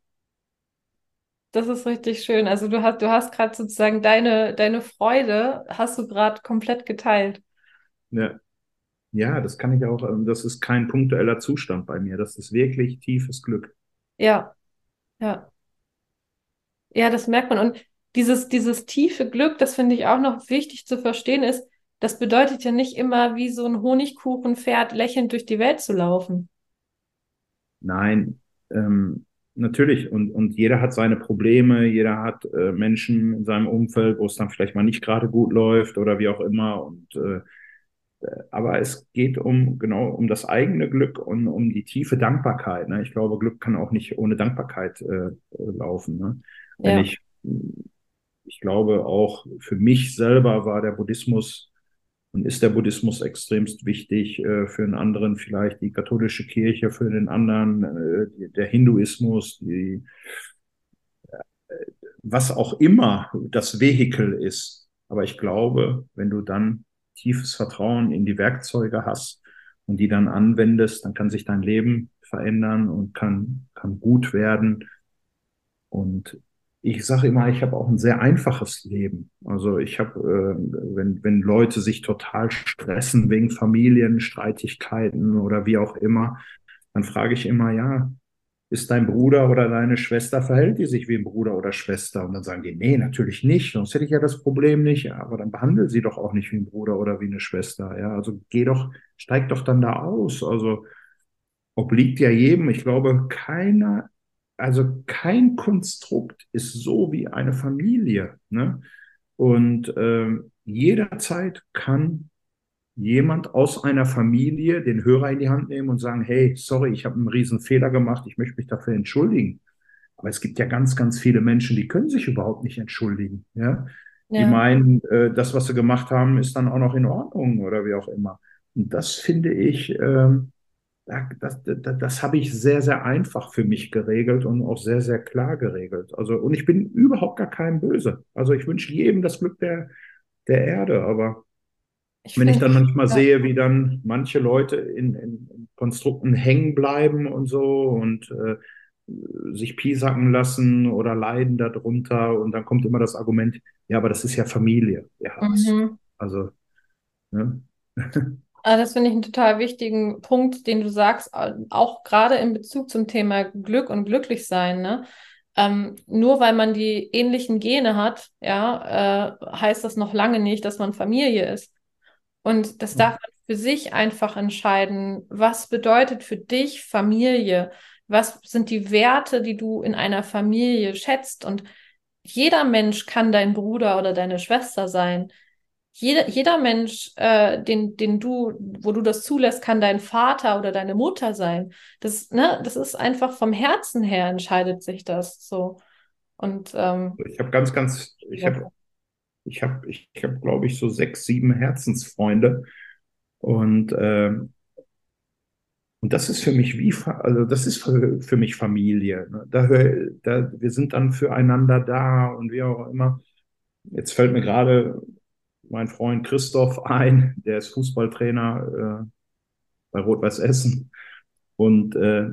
Das ist richtig schön. Also du hast, du hast gerade sozusagen deine, deine Freude, hast du gerade komplett geteilt. Ja. Ja, das kann ich auch, ähm, das ist kein punktueller Zustand bei mir. Das ist wirklich tiefes Glück. Ja, ja. Ja, das merkt man. Und dieses, dieses tiefe Glück, das finde ich auch noch wichtig zu verstehen, ist, das bedeutet ja nicht immer wie so ein Honigkuchenpferd lächelnd durch die Welt zu laufen. Nein, ähm, natürlich. Und, und jeder hat seine Probleme, jeder hat äh, Menschen in seinem Umfeld, wo es dann vielleicht mal nicht gerade gut läuft oder wie auch immer. Und äh, aber es geht um genau um das eigene Glück und um die tiefe Dankbarkeit. Ne? Ich glaube, Glück kann auch nicht ohne Dankbarkeit äh, laufen. Ne? Wenn ja. ich, ich glaube auch für mich selber war der Buddhismus und ist der Buddhismus extremst wichtig, äh, für einen anderen vielleicht die katholische Kirche, für den anderen äh, der Hinduismus, die äh, was auch immer das Vehikel ist. Aber ich glaube, wenn du dann tiefes Vertrauen in die Werkzeuge hast und die dann anwendest, dann kann sich dein Leben verändern und kann, kann gut werden. Und ich sage immer, ich habe auch ein sehr einfaches Leben. Also ich habe, äh, wenn, wenn Leute sich total stressen wegen Familienstreitigkeiten oder wie auch immer, dann frage ich immer, ja, ist dein Bruder oder deine Schwester, verhält die sich wie ein Bruder oder Schwester? Und dann sagen die, nee, natürlich nicht, sonst hätte ich ja das Problem nicht. Aber dann behandle sie doch auch nicht wie ein Bruder oder wie eine Schwester. Ja, also geh doch, steig doch dann da aus. Also obliegt ja jedem. Ich glaube, keiner, also kein Konstrukt ist so wie eine Familie. Ne? Und äh, jederzeit kann jemand aus einer Familie den Hörer in die Hand nehmen und sagen, hey, sorry, ich habe einen riesen Fehler gemacht, ich möchte mich dafür entschuldigen. Aber es gibt ja ganz, ganz viele Menschen, die können sich überhaupt nicht entschuldigen. Ja? ja. Die meinen, äh, das, was sie gemacht haben, ist dann auch noch in Ordnung oder wie auch immer. Und das finde ich, ähm, das, das, das habe ich sehr, sehr einfach für mich geregelt und auch sehr, sehr klar geregelt. Also, und ich bin überhaupt gar keinem böse. Also ich wünsche jedem das Glück der, der Erde, aber ich Wenn ich dann manchmal ja. sehe, wie dann manche Leute in, in Konstrukten hängen bleiben und so und äh, sich piesacken lassen oder leiden darunter und dann kommt immer das Argument, ja, aber das ist ja Familie. Ja, mhm. also, ne? Also [laughs] das finde ich einen total wichtigen Punkt, den du sagst, auch gerade in Bezug zum Thema Glück und Glücklichsein. Ne? Ähm, nur weil man die ähnlichen Gene hat, ja, äh, heißt das noch lange nicht, dass man Familie ist. Und das darf man für sich einfach entscheiden. Was bedeutet für dich Familie? Was sind die Werte, die du in einer Familie schätzt? Und jeder Mensch kann dein Bruder oder deine Schwester sein. Jeder, jeder Mensch, äh, den, den du, wo du das zulässt, kann dein Vater oder deine Mutter sein. Das, ne, das ist einfach vom Herzen her entscheidet sich das so. Und ähm, ich habe ganz, ganz, ich ja. habe ich habe, ich hab, glaube ich, so sechs, sieben Herzensfreunde. Und, äh, und das ist für mich wie, also das ist für, für mich Familie. Ne? Da, da, wir sind dann füreinander da und wie auch immer. Jetzt fällt mir gerade mein Freund Christoph ein, der ist Fußballtrainer äh, bei Rot-Weiß Essen. Und äh,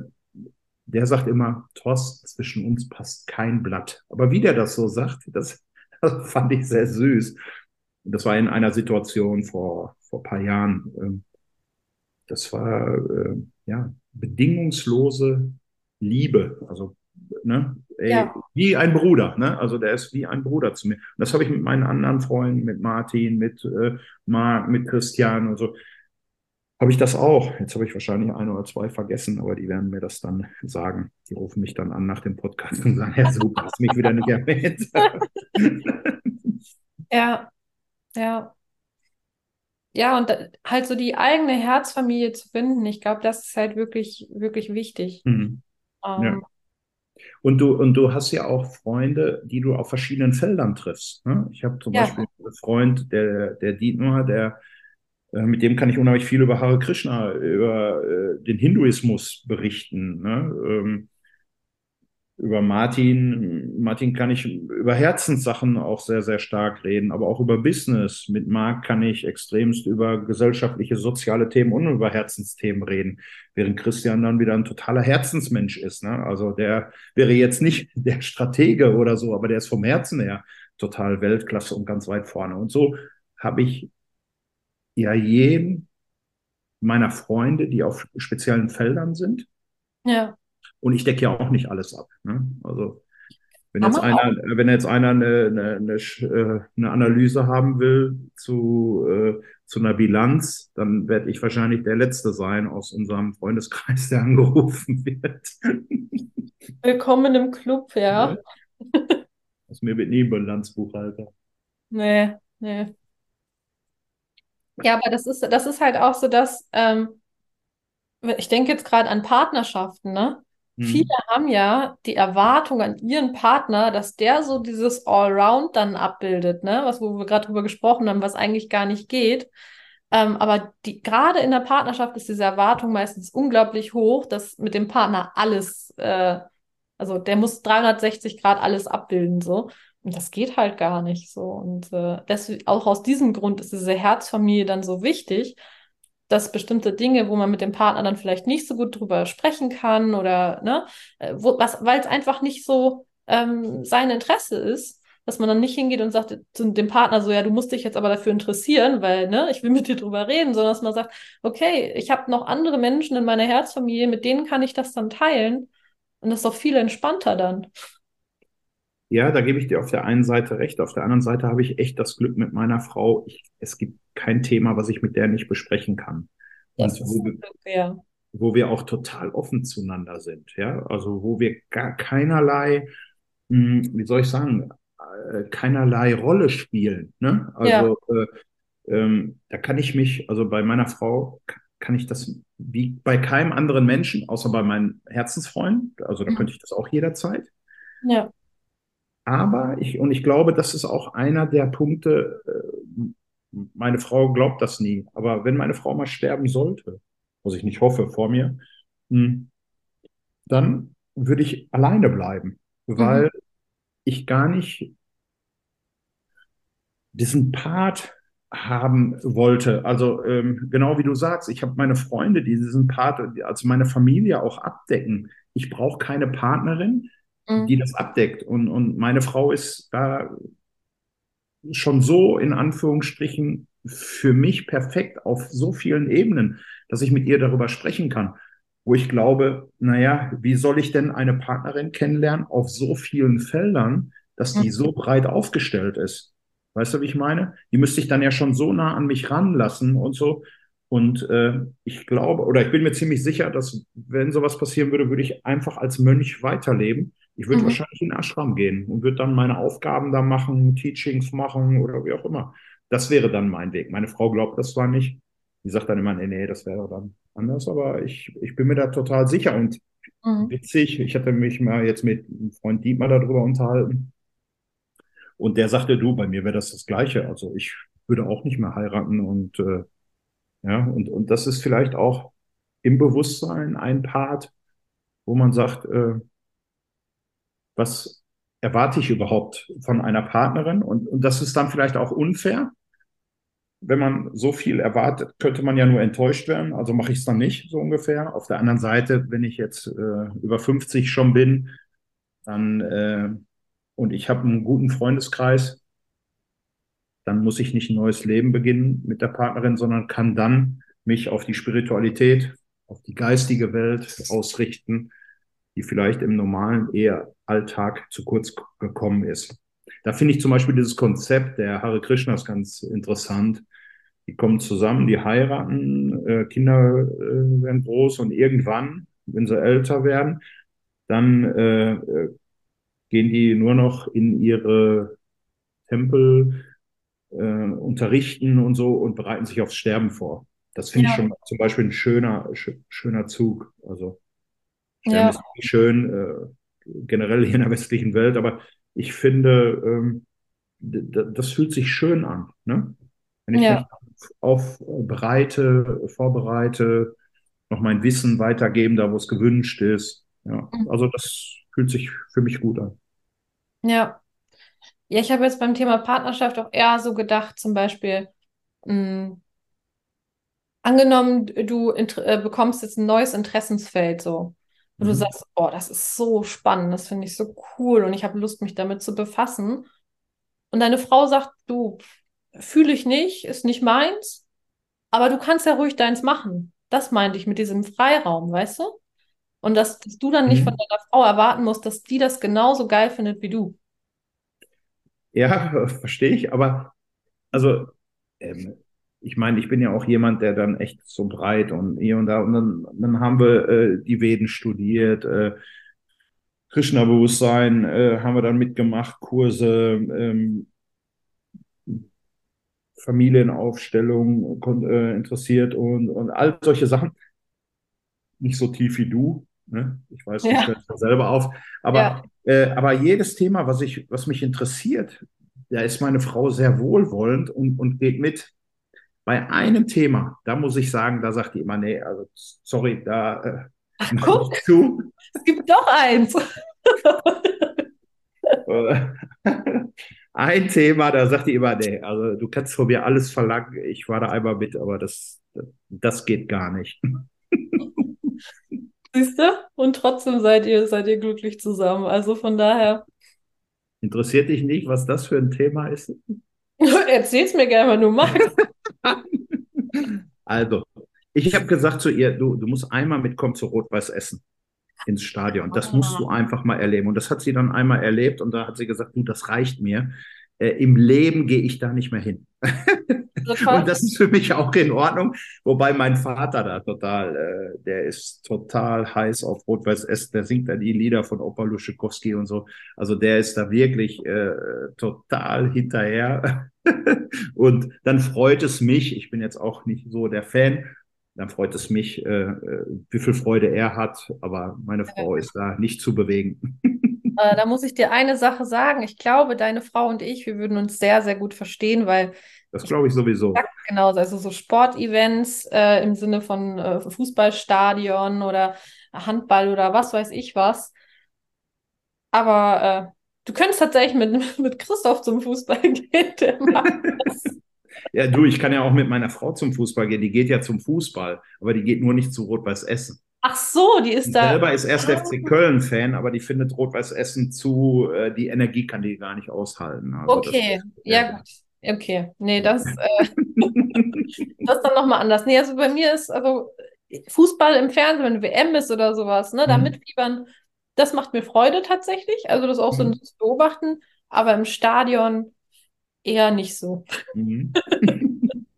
der sagt immer, Thorsten, zwischen uns passt kein Blatt. Aber wie der das so sagt, das, das [laughs] fand ich sehr süß. Das war in einer Situation vor, vor ein paar Jahren. Ähm, das war äh, ja bedingungslose Liebe. Also ne, ey, ja. wie ein Bruder. Ne? Also der ist wie ein Bruder zu mir. Und das habe ich mit meinen anderen Freunden, mit Martin, mit äh, Marc, mit Christian und so habe ich das auch. Jetzt habe ich wahrscheinlich ein oder zwei vergessen, aber die werden mir das dann sagen. Die rufen mich dann an nach dem Podcast und sagen, Herr Super, [laughs] hast mich wieder nicht erwähnt. [laughs] ja, ja. Ja, und halt so die eigene Herzfamilie zu finden, ich glaube, das ist halt wirklich, wirklich wichtig. Mhm. Ähm, ja. Und du, und du hast ja auch Freunde, die du auf verschiedenen Feldern triffst. Ne? Ich habe zum ja. Beispiel einen Freund, der, der Dietmar, der mit dem kann ich unheimlich viel über Hare Krishna, über äh, den Hinduismus berichten. Ne? Ähm, über Martin, Martin kann ich über Herzenssachen auch sehr, sehr stark reden, aber auch über Business. Mit Marc kann ich extremst über gesellschaftliche, soziale Themen und über Herzensthemen reden, während Christian dann wieder ein totaler Herzensmensch ist. Ne? Also der wäre jetzt nicht [laughs] der Stratege oder so, aber der ist vom Herzen her total Weltklasse und ganz weit vorne. Und so habe ich ja jedem meiner Freunde, die auf speziellen Feldern sind. Ja. Und ich decke ja auch nicht alles ab. Ne? Also wenn jetzt, einer, wenn jetzt einer eine, eine, eine, äh, eine Analyse haben will zu, äh, zu einer Bilanz, dann werde ich wahrscheinlich der Letzte sein aus unserem Freundeskreis, der [laughs] angerufen wird. Willkommen im Club, ja. ja. Aus mir wird nie ein Bilanzbuchhalter. Nee, nee. Ja, aber das ist, das ist halt auch so, dass ähm, ich denke jetzt gerade an Partnerschaften, ne? Mhm. Viele haben ja die Erwartung an ihren Partner, dass der so dieses Allround dann abbildet, ne? Was, wo wir gerade drüber gesprochen haben, was eigentlich gar nicht geht. Ähm, aber die, gerade in der Partnerschaft ist diese Erwartung meistens unglaublich hoch, dass mit dem Partner alles, äh, also der muss 360 Grad alles abbilden, so. Und das geht halt gar nicht so. Und äh, das, auch aus diesem Grund ist diese Herzfamilie dann so wichtig, dass bestimmte Dinge, wo man mit dem Partner dann vielleicht nicht so gut drüber sprechen kann oder ne, äh, weil es einfach nicht so ähm, sein Interesse ist, dass man dann nicht hingeht und sagt zu dem Partner so, ja, du musst dich jetzt aber dafür interessieren, weil, ne, ich will mit dir drüber reden, sondern dass man sagt, okay, ich habe noch andere Menschen in meiner Herzfamilie, mit denen kann ich das dann teilen. Und das ist doch viel entspannter dann. Ja, da gebe ich dir auf der einen Seite recht. Auf der anderen Seite habe ich echt das Glück mit meiner Frau. Ich, es gibt kein Thema, was ich mit der nicht besprechen kann. Das wo, wir, ja. wo wir auch total offen zueinander sind. Ja, also wo wir gar keinerlei, mh, hm, wie soll ich sagen, äh, keinerlei Rolle spielen. Ne? Also ja. äh, ähm, da kann ich mich, also bei meiner Frau kann ich das wie bei keinem anderen Menschen, außer bei meinem Herzensfreund, also da mhm. könnte ich das auch jederzeit. Ja. Aber ich, und ich glaube, das ist auch einer der Punkte, äh, meine Frau glaubt das nie, aber wenn meine Frau mal sterben sollte, was ich nicht hoffe vor mir, hm, dann würde ich alleine bleiben, weil mhm. ich gar nicht diesen Part haben wollte. Also ähm, genau wie du sagst, ich habe meine Freunde, die diesen Part, also meine Familie auch abdecken. Ich brauche keine Partnerin, mhm. die das abdeckt. Und, und meine Frau ist da schon so in Anführungsstrichen für mich perfekt auf so vielen Ebenen, dass ich mit ihr darüber sprechen kann. Wo ich glaube, naja, wie soll ich denn eine Partnerin kennenlernen auf so vielen Feldern, dass die mhm. so breit aufgestellt ist? Weißt du, wie ich meine? Die müsste ich dann ja schon so nah an mich ranlassen und so. Und äh, ich glaube, oder ich bin mir ziemlich sicher, dass wenn sowas passieren würde, würde ich einfach als Mönch weiterleben. Ich würde mhm. wahrscheinlich in den Ashram gehen und würde dann meine Aufgaben da machen, Teachings machen oder wie auch immer. Das wäre dann mein Weg. Meine Frau glaubt das zwar nicht. Die sagt dann immer, nee, nee, das wäre dann anders, aber ich, ich bin mir da total sicher und mhm. witzig. Ich hatte mich mal jetzt mit einem Freund Dietmar darüber unterhalten. Und der sagte, du, bei mir wäre das das Gleiche. Also ich würde auch nicht mehr heiraten und äh, ja, und, und das ist vielleicht auch im Bewusstsein ein Part, wo man sagt, äh, was erwarte ich überhaupt von einer Partnerin? Und, und das ist dann vielleicht auch unfair. Wenn man so viel erwartet, könnte man ja nur enttäuscht werden. Also mache ich es dann nicht, so ungefähr. Auf der anderen Seite, wenn ich jetzt äh, über 50 schon bin, dann äh, und ich habe einen guten Freundeskreis, dann muss ich nicht ein neues Leben beginnen mit der Partnerin, sondern kann dann mich auf die Spiritualität, auf die geistige Welt ausrichten, die vielleicht im normalen Ehealltag zu kurz gekommen ist. Da finde ich zum Beispiel dieses Konzept der Hare Krishnas ganz interessant. Die kommen zusammen, die heiraten, äh, Kinder äh, werden groß und irgendwann, wenn sie älter werden, dann äh, äh gehen die nur noch in ihre Tempel, äh, unterrichten und so und bereiten sich aufs Sterben vor. Das finde ja. ich schon zum Beispiel ein schöner, sch schöner Zug. Also ja. ist nicht schön, äh, generell hier in der westlichen Welt, aber ich finde, ähm, das fühlt sich schön an. Ne? Wenn ich ja. mich aufbereite, vorbereite, noch mein Wissen weitergeben, da wo es gewünscht ist. Ja, mhm. also das fühlt sich für mich gut an. Ja. Ja, ich habe jetzt beim Thema Partnerschaft auch eher so gedacht, zum Beispiel, mh, hm, angenommen, du äh, bekommst jetzt ein neues Interessensfeld so. Und du mhm. sagst, oh, das ist so spannend, das finde ich so cool und ich habe Lust, mich damit zu befassen. Und deine Frau sagt, du, fühle ich nicht, ist nicht meins, aber du kannst ja ruhig deins machen. Das meinte ich mit diesem Freiraum, weißt du? Und dass, dass du dann nicht mhm. von deiner Frau erwarten musst, dass die das genauso geil findet wie du. Ja, [laughs] verstehe ich, aber also ähm, ich meine, ich bin ja auch jemand, der dann echt so breit und hier und da und dann, dann haben wir äh, die Veden studiert, äh, Krishna-Bewusstsein äh, haben wir dann mitgemacht, Kurse, ähm, Familienaufstellung äh, interessiert und, und all solche Sachen. Nicht so tief wie du, Ne? Ich weiß, ja. stellst das selber auf. Aber, ja. äh, aber jedes Thema, was, ich, was mich interessiert, da ist meine Frau sehr wohlwollend und, und geht mit. Bei einem Thema, da muss ich sagen, da sagt die immer, nee, also sorry, da äh, Ach, guck, zu. es gibt doch eins. [laughs] ein Thema, da sagt die immer, nee, also du kannst von mir alles verlangen, ich war da einmal mit, aber das, das geht gar nicht. [laughs] Siehst du? Und trotzdem seid ihr, seid ihr glücklich zusammen. Also von daher. Interessiert dich nicht, was das für ein Thema ist? [laughs] Erzähl's mir gerne, wenn du magst. [laughs] also, ich habe gesagt zu ihr, du, du musst einmal mitkommen zu Rot-Weiß Essen ins Stadion. Das musst du ah. einfach mal erleben. Und das hat sie dann einmal erlebt und da hat sie gesagt, du, das reicht mir. Äh, Im Leben gehe ich da nicht mehr hin. [laughs] und das ist für mich auch in Ordnung. Wobei mein Vater da total, äh, der ist total heiß auf Rot-Weiß Essen. Der singt da die Lieder von Opa Luschikowski und so. Also der ist da wirklich äh, total hinterher. [laughs] und dann freut es mich, ich bin jetzt auch nicht so der Fan, dann freut es mich, äh, äh, wie viel Freude er hat. Aber meine Frau ist da nicht zu bewegen. [laughs] Äh, da muss ich dir eine Sache sagen. Ich glaube, deine Frau und ich, wir würden uns sehr, sehr gut verstehen, weil. Das glaube ich sowieso. Genau, also so Sportevents äh, im Sinne von äh, Fußballstadion oder Handball oder was weiß ich was. Aber äh, du könntest tatsächlich mit, [laughs] mit Christoph zum Fußball [laughs] gehen. Der macht das. Ja, du, ich kann ja auch mit meiner Frau zum Fußball gehen. Die geht ja zum Fußball, aber die geht nur nicht zu Rot-Weiß Essen. Ach so, die ist da. Selber ist erst ah. FC Köln-Fan, aber die findet Rot-Weiß Essen zu, äh, die Energie kann die gar nicht aushalten. Also okay, das, ja, ja, gut. Okay, nee, das, äh, [laughs] das ist dann nochmal anders. Nee, also bei mir ist, also Fußball im Fernsehen, wenn WM ist oder sowas, ne, da mhm. mitfiebern, das macht mir Freude tatsächlich. Also das auch so mhm. zu beobachten, aber im Stadion eher nicht so. Mhm. [laughs]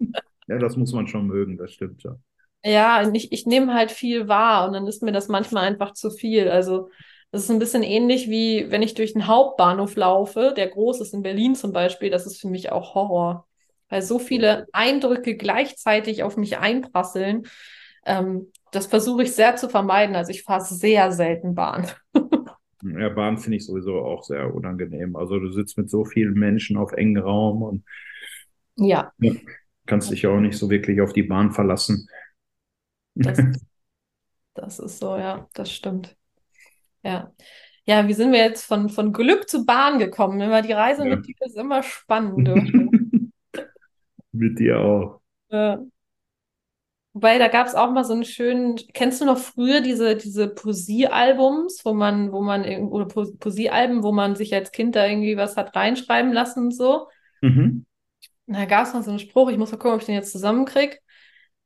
ja, das muss man schon mögen, das stimmt ja. Ja, ich, ich nehme halt viel wahr und dann ist mir das manchmal einfach zu viel. Also das ist ein bisschen ähnlich wie wenn ich durch einen Hauptbahnhof laufe, der groß ist in Berlin zum Beispiel, das ist für mich auch Horror. Weil so viele Eindrücke gleichzeitig auf mich einprasseln. Ähm, das versuche ich sehr zu vermeiden. Also ich fahre sehr selten Bahn. [laughs] Ja, Bahn finde ich sowieso auch sehr unangenehm. Also du sitzt mit so vielen Menschen auf engem Raum und ja. ja kannst dich ja auch nicht so wirklich auf die Bahn verlassen. Das, [laughs] das ist so, ja, das stimmt. Ja. Ja, wie sind wir jetzt von, von Glück zu Bahn gekommen? Immer die Reise ja. mit dir ist immer spannend. [laughs] mit dir auch. Ja. Wobei, da gab es auch mal so einen schönen, kennst du noch früher diese, diese Poesiealbums, wo man, wo man, oder Poesiealben, wo man sich als Kind da irgendwie was hat reinschreiben lassen und so? Mhm. Da gab es mal so einen Spruch, ich muss mal gucken, ob ich den jetzt zusammenkriege.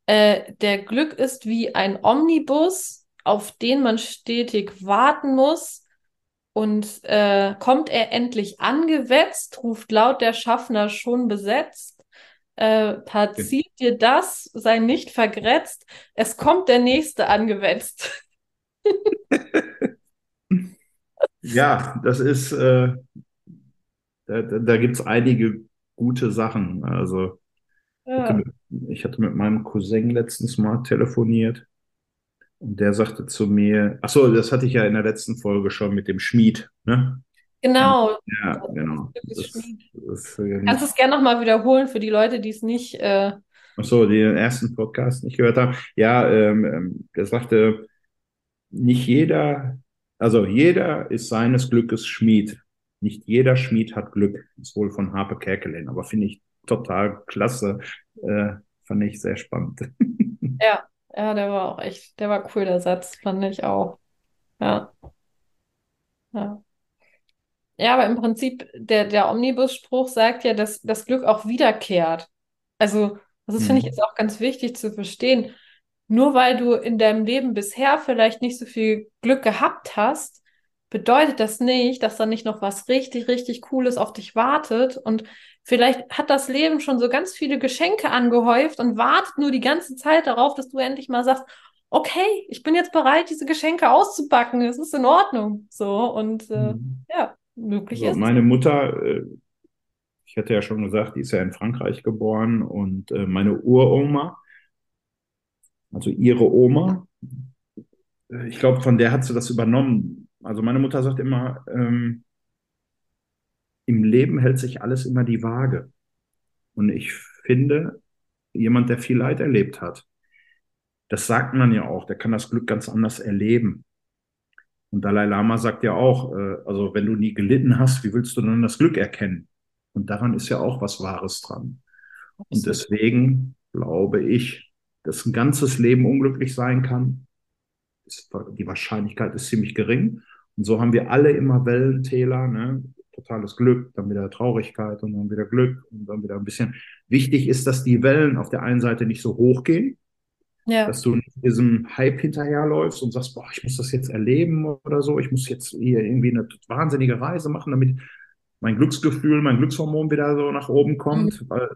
Äh, der Glück ist wie ein Omnibus, auf den man stetig warten muss. Und äh, kommt er endlich angewetzt, ruft laut der Schaffner schon besetzt. Äh, passiert dir das, sei nicht vergrätzt, es kommt der nächste angewetzt. [laughs] ja, das ist, äh, da, da gibt es einige gute Sachen. Also ja. Ich hatte mit meinem Cousin letztens mal telefoniert und der sagte zu mir, ach so, das hatte ich ja in der letzten Folge schon mit dem Schmied, ne? Genau. Ja, genau. Das, das, Kannst du es gerne nochmal wiederholen für die Leute, die es nicht. Äh... Ach so, die den ersten Podcast nicht gehört haben. Ja, ähm, ähm, der sagte, nicht jeder, also jeder ist seines Glückes Schmied. Nicht jeder Schmied hat Glück. Das ist wohl von Harpe Kerkeling, aber finde ich total klasse. Äh, fand ich sehr spannend. [laughs] Ja, ja, der war auch echt, der war cool, der Satz, fand ich auch. Ja. Ja. Ja, aber im Prinzip, der, der Omnibus-Spruch sagt ja, dass das Glück auch wiederkehrt. Also, das mhm. finde ich jetzt auch ganz wichtig zu verstehen. Nur weil du in deinem Leben bisher vielleicht nicht so viel Glück gehabt hast, bedeutet das nicht, dass da nicht noch was richtig, richtig Cooles auf dich wartet und Vielleicht hat das Leben schon so ganz viele Geschenke angehäuft und wartet nur die ganze Zeit darauf, dass du endlich mal sagst, okay, ich bin jetzt bereit, diese Geschenke auszupacken. Es ist in Ordnung. So und äh, mhm. ja, möglich also ist. Meine Mutter, äh, ich hatte ja schon gesagt, die ist ja in Frankreich geboren und äh, meine Uroma, also ihre Oma, äh, ich glaube, von der hat sie das übernommen. Also meine Mutter sagt immer, ähm, im Leben hält sich alles immer die Waage. Und ich finde, jemand, der viel Leid erlebt hat, das sagt man ja auch, der kann das Glück ganz anders erleben. Und Dalai Lama sagt ja auch, äh, also wenn du nie gelitten hast, wie willst du dann das Glück erkennen? Und daran ist ja auch was Wahres dran. Und deswegen glaube ich, dass ein ganzes Leben unglücklich sein kann. Die Wahrscheinlichkeit ist ziemlich gering. Und so haben wir alle immer Wellentäler, ne? totales Glück, dann wieder Traurigkeit und dann wieder Glück und dann wieder ein bisschen. Wichtig ist, dass die Wellen auf der einen Seite nicht so hoch gehen, ja. dass du nicht diesem Hype hinterherläufst und sagst, boah, ich muss das jetzt erleben oder so, ich muss jetzt hier irgendwie eine wahnsinnige Reise machen, damit mein Glücksgefühl, mein Glückshormon wieder so nach oben kommt, mhm. weil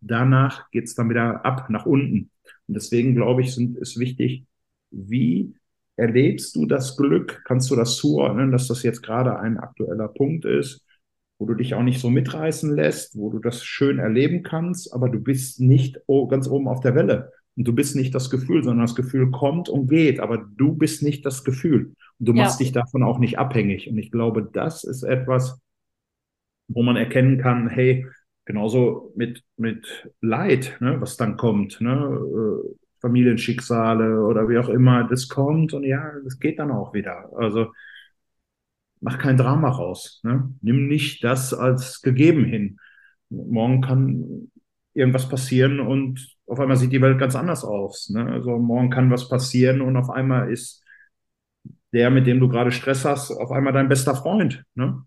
danach geht es dann wieder ab nach unten. Und deswegen glaube ich, sind, ist wichtig, wie erlebst du das Glück? Kannst du das zuordnen, dass das jetzt gerade ein aktueller Punkt ist, wo du dich auch nicht so mitreißen lässt, wo du das schön erleben kannst, aber du bist nicht ganz oben auf der Welle. Und du bist nicht das Gefühl, sondern das Gefühl kommt und geht, aber du bist nicht das Gefühl. Und du ja. machst dich davon auch nicht abhängig. Und ich glaube, das ist etwas, wo man erkennen kann, hey, genauso mit, mit Leid, ne, was dann kommt, ne, äh, Familienschicksale oder wie auch immer, das kommt und ja, das geht dann auch wieder. Also mach kein Drama raus. Ne? Nimm nicht das als gegeben hin. Morgen kann irgendwas passieren und auf einmal sieht die Welt ganz anders aus. Ne? Also morgen kann was passieren und auf einmal ist der, mit dem du gerade Stress hast, auf einmal dein bester Freund. Ne?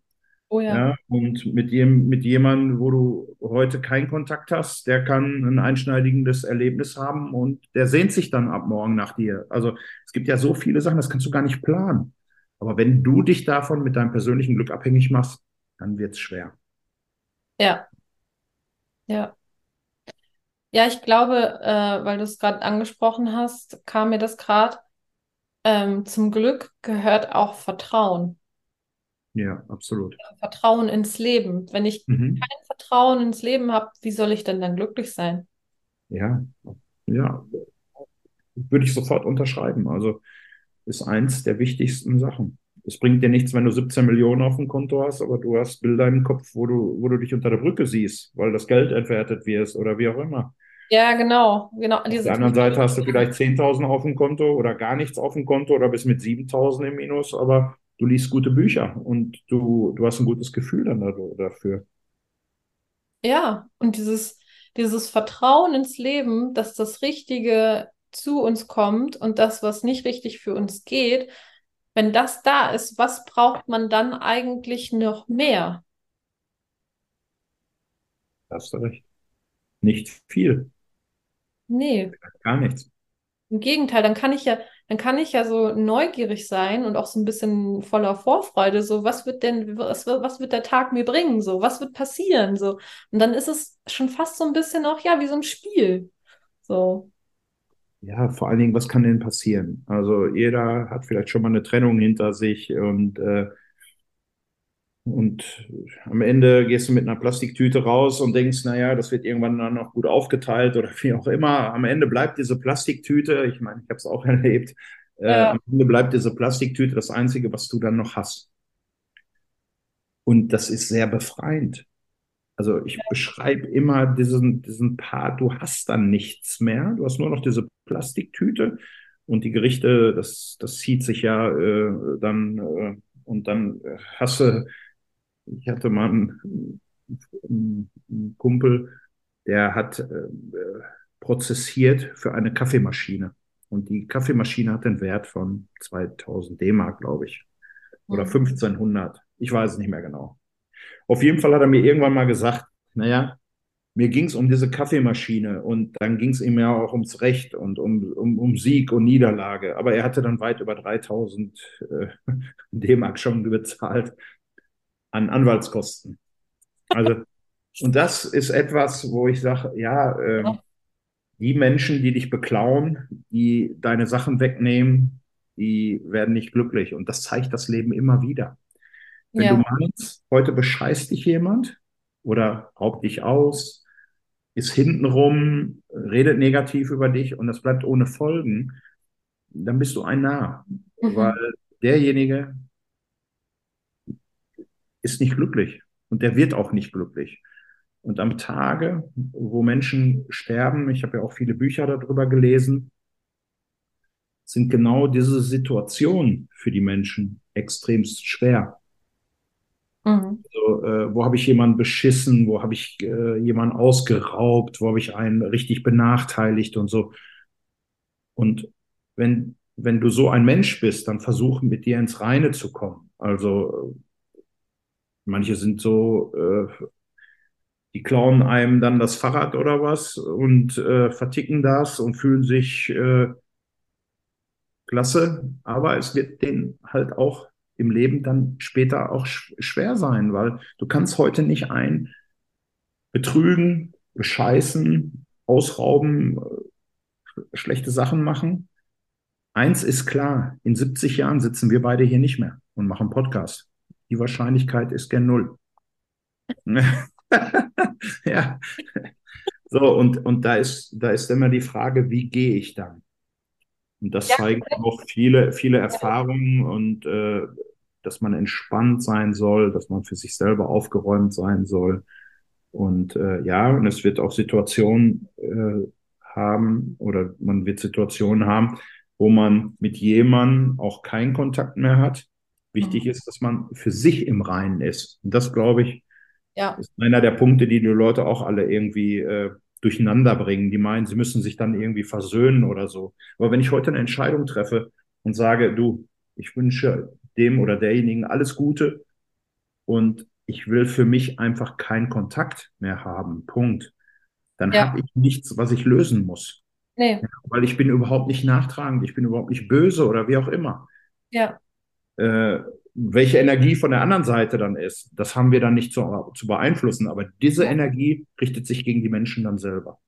Oh ja. ja. Und mit, dem, mit jemandem, wo du heute keinen Kontakt hast, der kann ein einschneidendes Erlebnis haben und der sehnt sich dann ab morgen nach dir. Also es gibt ja so viele Sachen, das kannst du gar nicht planen. Aber wenn du dich davon mit deinem persönlichen Glück abhängig machst, dann wird es schwer. Ja. Ja. Ja, ich glaube, äh, weil du es gerade angesprochen hast, kam mir das gerade. Ähm, zum Glück gehört auch Vertrauen. Ja, absolut. Vertrauen ins Leben. Wenn ich mhm. kein Vertrauen ins Leben habe, wie soll ich denn dann glücklich sein? Ja, ja, würde ich sofort unterschreiben. Also ist eins der wichtigsten Sachen. Es bringt dir nichts, wenn du 17 Millionen auf dem Konto hast, aber du hast Bilder im Kopf, wo du, wo du dich unter der Brücke siehst, weil das Geld entwertet wird oder wie auch immer. Ja, genau. genau. Auf der anderen Seite hast du vielleicht 10.000 auf dem Konto oder gar nichts auf dem Konto oder bist mit 7.000 im Minus, aber du liest gute Bücher und du, du hast ein gutes Gefühl dann dafür. Ja, und dieses, dieses Vertrauen ins Leben, dass das Richtige zu uns kommt und das, was nicht richtig für uns geht, wenn das da ist, was braucht man dann eigentlich noch mehr? Hast du recht. Nicht viel. Nee. Gar nichts. Im Gegenteil, dann kann ich ja, dann kann ich ja so neugierig sein und auch so ein bisschen voller Vorfreude, so was wird denn, was, was wird der Tag mir bringen, so was wird passieren, so. Und dann ist es schon fast so ein bisschen auch, ja, wie so ein Spiel, so. Ja, vor allen Dingen, was kann denn passieren? Also jeder hat vielleicht schon mal eine Trennung hinter sich und äh, und am Ende gehst du mit einer Plastiktüte raus und denkst, naja, das wird irgendwann dann noch gut aufgeteilt oder [laughs] wie auch immer. Am Ende bleibt diese Plastiktüte, ich meine, ich habe es auch [laughs] erlebt, äh, ja. äh, am Ende bleibt diese Plastiktüte das Einzige, was du dann noch hast. Und das ist sehr befreiend. Also ich ja. beschreibe immer diesen, diesen Part, du hast dann nichts mehr, du hast nur noch diese Plastiktüte und die Gerichte, das, das zieht sich ja äh, dann äh, und dann hast du ich hatte mal einen, einen Kumpel, der hat äh, prozessiert für eine Kaffeemaschine. Und die Kaffeemaschine hat einen Wert von 2000 D-Mark, glaube ich. Oder 1500. Mhm. Ich weiß es nicht mehr genau. Auf jeden Fall hat er mir irgendwann mal gesagt, naja, mir ging es um diese Kaffeemaschine und dann ging es ihm ja auch ums Recht und um, um, um Sieg und Niederlage. Aber er hatte dann weit über 3000 äh, [laughs] D-Mark schon [laughs] bezahlt an Anwaltskosten. Also, und das ist etwas, wo ich sage, ja, äh, die Menschen, die dich beklauen, die deine Sachen wegnehmen, die werden nicht glücklich. Und das zeigt das Leben immer wieder. Wenn ja. du meinst, heute bescheißt dich jemand oder raubt dich aus, ist hintenrum, redet negativ über dich und das bleibt ohne Folgen, dann bist du ein Narr. Mhm. Weil derjenige, ist nicht glücklich und der wird auch nicht glücklich. Und am Tage, wo Menschen sterben, ich habe ja auch viele Bücher darüber gelesen, sind genau diese Situationen für die Menschen extremst schwer. Mhm. Also, äh, wo habe ich jemanden beschissen, wo habe ich äh, jemanden ausgeraubt, wo habe ich einen richtig benachteiligt und so. Und wenn, wenn du so ein Mensch bist, dann versuch mit dir ins Reine zu kommen. Also manche sind so, äh, die klauen einem dann das Fahrrad oder was und äh, verticken das und fühlen sich äh, klasse, aber es wird denen halt auch im Leben dann später auch schwer sein, weil du kannst heute nicht ein betrügen, bescheißen, ausrauben, äh, schlechte Sachen machen. Eins ist klar, in 70 Jahren sitzen wir beide hier nicht mehr und machen Podcast. Die Wahrscheinlichkeit ist gern null. [laughs] ja. So, und, und da ist, da ist immer die Frage, wie gehe ich dann? Und das ja. zeigen auch viele, viele Erfahrungen und äh, dass man entspannt sein soll, dass man für sich selber aufgeräumt sein soll. Und äh, ja, und es wird auch Situationen äh, haben oder man wird Situationen haben, wo man mit jemandem auch keinen Kontakt mehr hat. Wichtig mhm. ist, dass man für sich im Reinen ist. Und das, glaube ich, ja. ist einer der Punkte, die die Leute auch alle irgendwie äh, durcheinander bringen. Die meinen, sie müssen sich dann irgendwie versöhnen oder so. Aber wenn ich heute eine Entscheidung treffe und sage, du, ich wünsche dem oder derjenigen alles Gute und ich will für mich einfach keinen Kontakt mehr haben, Punkt, dann ja. habe ich nichts, was ich lösen muss. Nee. Ja, weil ich bin überhaupt nicht nachtragend, ich bin überhaupt nicht böse oder wie auch immer. Ja. Äh, welche Energie von der anderen Seite dann ist, das haben wir dann nicht zu, zu beeinflussen. Aber diese Energie richtet sich gegen die Menschen dann selber.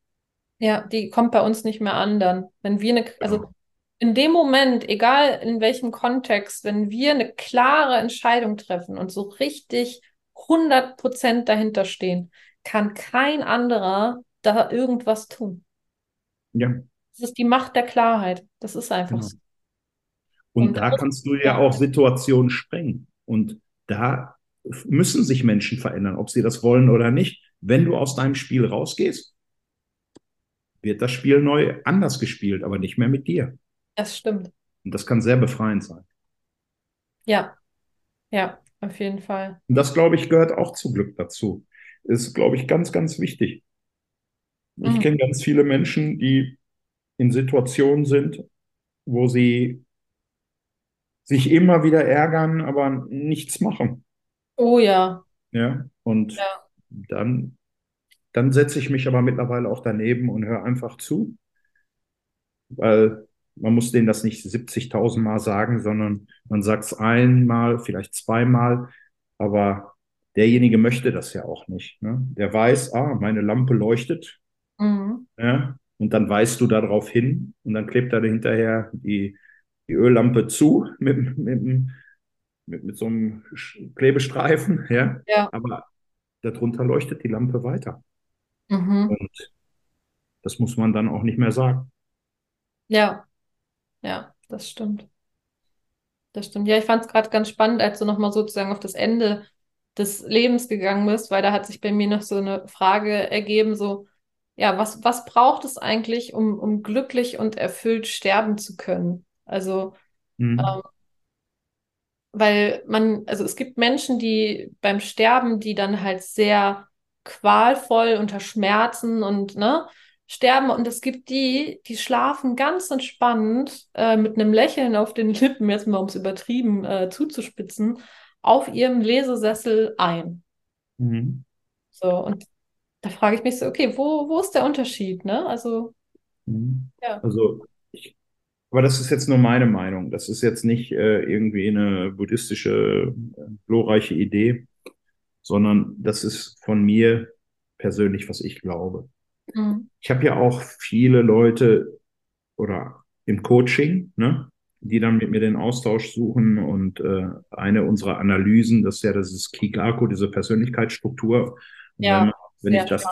Ja, die kommt bei uns nicht mehr an dann. Wenn wir eine, also genau. in dem Moment, egal in welchem Kontext, wenn wir eine klare Entscheidung treffen und so richtig 100 Prozent dahinter stehen, kann kein anderer da irgendwas tun. Ja. Das ist die Macht der Klarheit. Das ist einfach genau. so. Und, und da kannst du ja auch Situationen sprengen. Und da müssen sich Menschen verändern, ob sie das wollen oder nicht. Wenn du aus deinem Spiel rausgehst, wird das Spiel neu anders gespielt, aber nicht mehr mit dir. Das stimmt. Und das kann sehr befreiend sein. Ja, ja, auf jeden Fall. Und das, glaube ich, gehört auch zu Glück dazu. Ist, glaube ich, ganz, ganz wichtig. Ich mhm. kenne ganz viele Menschen, die in Situationen sind, wo sie sich immer wieder ärgern, aber nichts machen. Oh ja. Ja, und ja. dann, dann setze ich mich aber mittlerweile auch daneben und höre einfach zu, weil man muss denen das nicht 70.000 Mal sagen, sondern man sagt es einmal, vielleicht zweimal, aber derjenige möchte das ja auch nicht. Ne? Der weiß, ah, meine Lampe leuchtet. Mhm. Ja, und dann weist du darauf hin und dann klebt er hinterher die die Öllampe zu mit, mit, mit, mit so einem Klebestreifen, ja? ja. aber darunter leuchtet die Lampe weiter. Mhm. Und das muss man dann auch nicht mehr sagen. Ja, ja, das stimmt. Das stimmt. Ja, ich fand es gerade ganz spannend, als du nochmal sozusagen auf das Ende des Lebens gegangen bist, weil da hat sich bei mir noch so eine Frage ergeben, so, ja, was, was braucht es eigentlich, um, um glücklich und erfüllt sterben zu können? Also, mhm. ähm, weil man, also es gibt Menschen, die beim Sterben, die dann halt sehr qualvoll unter Schmerzen und ne, sterben. Und es gibt die, die schlafen ganz entspannt äh, mit einem Lächeln auf den Lippen, jetzt mal um es übertrieben äh, zuzuspitzen, auf ihrem Lesesessel ein. Mhm. So, und da frage ich mich so, okay, wo, wo ist der Unterschied, ne? Also, mhm. ja. Also aber das ist jetzt nur meine Meinung. Das ist jetzt nicht äh, irgendwie eine buddhistische, äh, glorreiche Idee, sondern das ist von mir persönlich, was ich glaube. Mhm. Ich habe ja auch viele Leute oder im Coaching, ne, die dann mit mir den Austausch suchen und äh, eine unserer Analysen, das ist ja das ist Kikaku, diese Persönlichkeitsstruktur. Ja, wenn, wenn ich das,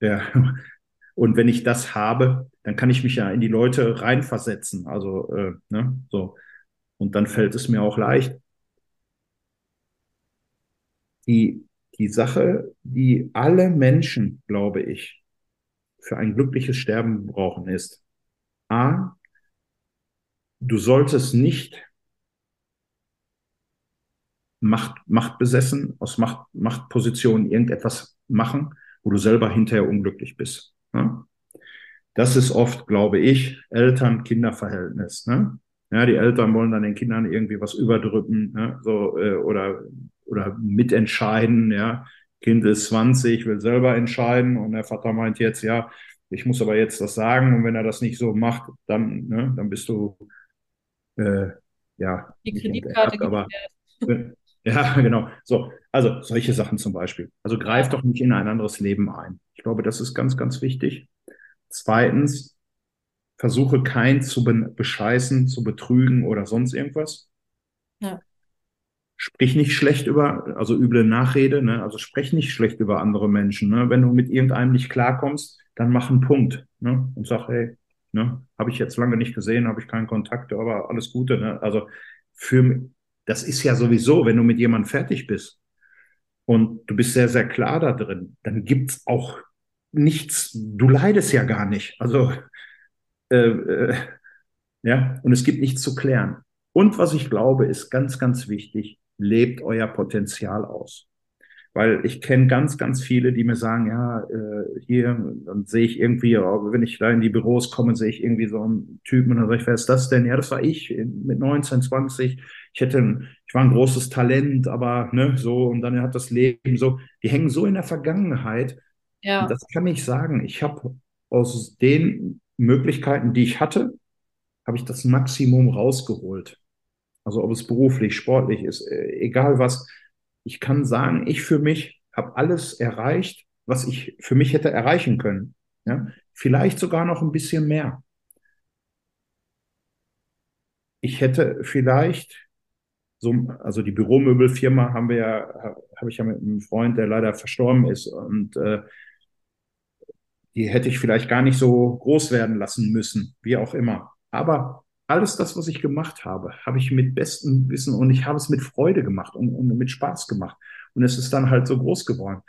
ja, [laughs] und wenn ich das habe, dann kann ich mich ja in die Leute reinversetzen. Also, äh, ne, so. Und dann fällt es mir auch leicht. Die, die Sache, die alle Menschen, glaube ich, für ein glückliches Sterben brauchen, ist A, du solltest nicht Macht, machtbesessen, aus Macht, Machtpositionen irgendetwas machen, wo du selber hinterher unglücklich bist. Das ist oft, glaube ich, Eltern-Kinder-Verhältnis. Ne? Ja, die Eltern wollen dann den Kindern irgendwie was überdrücken, ne? so äh, oder oder mitentscheiden. Ja, Kind ist 20, will selber entscheiden und der Vater meint jetzt, ja, ich muss aber jetzt das sagen und wenn er das nicht so macht, dann, ne, dann bist du äh, ja die Kreditkarte, aber [laughs] ja, genau. So, also solche Sachen zum Beispiel. Also greif doch nicht in ein anderes Leben ein. Ich glaube, das ist ganz, ganz wichtig. Zweitens, versuche kein zu bescheißen, zu betrügen oder sonst irgendwas. Ja. Sprich nicht schlecht über, also üble Nachrede, ne? also sprech nicht schlecht über andere Menschen. Ne? Wenn du mit irgendeinem nicht klarkommst, dann mach einen Punkt ne? und sag, hey, ne, habe ich jetzt lange nicht gesehen, habe ich keinen Kontakt, aber alles Gute. Ne? Also für das ist ja sowieso, wenn du mit jemandem fertig bist und du bist sehr, sehr klar da drin, dann gibt's auch nichts, du leidest ja gar nicht. Also, äh, äh, ja, und es gibt nichts zu klären. Und was ich glaube, ist ganz, ganz wichtig, lebt euer Potenzial aus. Weil ich kenne ganz, ganz viele, die mir sagen, ja, äh, hier, dann sehe ich irgendwie, wenn ich da in die Büros komme, sehe ich irgendwie so einen Typen und dann sage ich, wer ist das denn? Ja, das war ich mit 19, 20. Ich hätte, ein, ich war ein großes Talent, aber ne, so, und dann hat das Leben so, die hängen so in der Vergangenheit. Ja. Und das kann ich sagen. Ich habe aus den Möglichkeiten, die ich hatte, habe ich das Maximum rausgeholt. Also ob es beruflich, sportlich ist, äh, egal was ich kann sagen, ich für mich habe alles erreicht, was ich für mich hätte erreichen können. Ja? Vielleicht sogar noch ein bisschen mehr. Ich hätte vielleicht so, also die Büromöbelfirma haben wir ja, habe ich ja mit einem Freund, der leider verstorben ist und äh, die hätte ich vielleicht gar nicht so groß werden lassen müssen, wie auch immer. Aber alles das, was ich gemacht habe, habe ich mit bestem Wissen und ich habe es mit Freude gemacht und, und mit Spaß gemacht. Und es ist dann halt so groß geworden.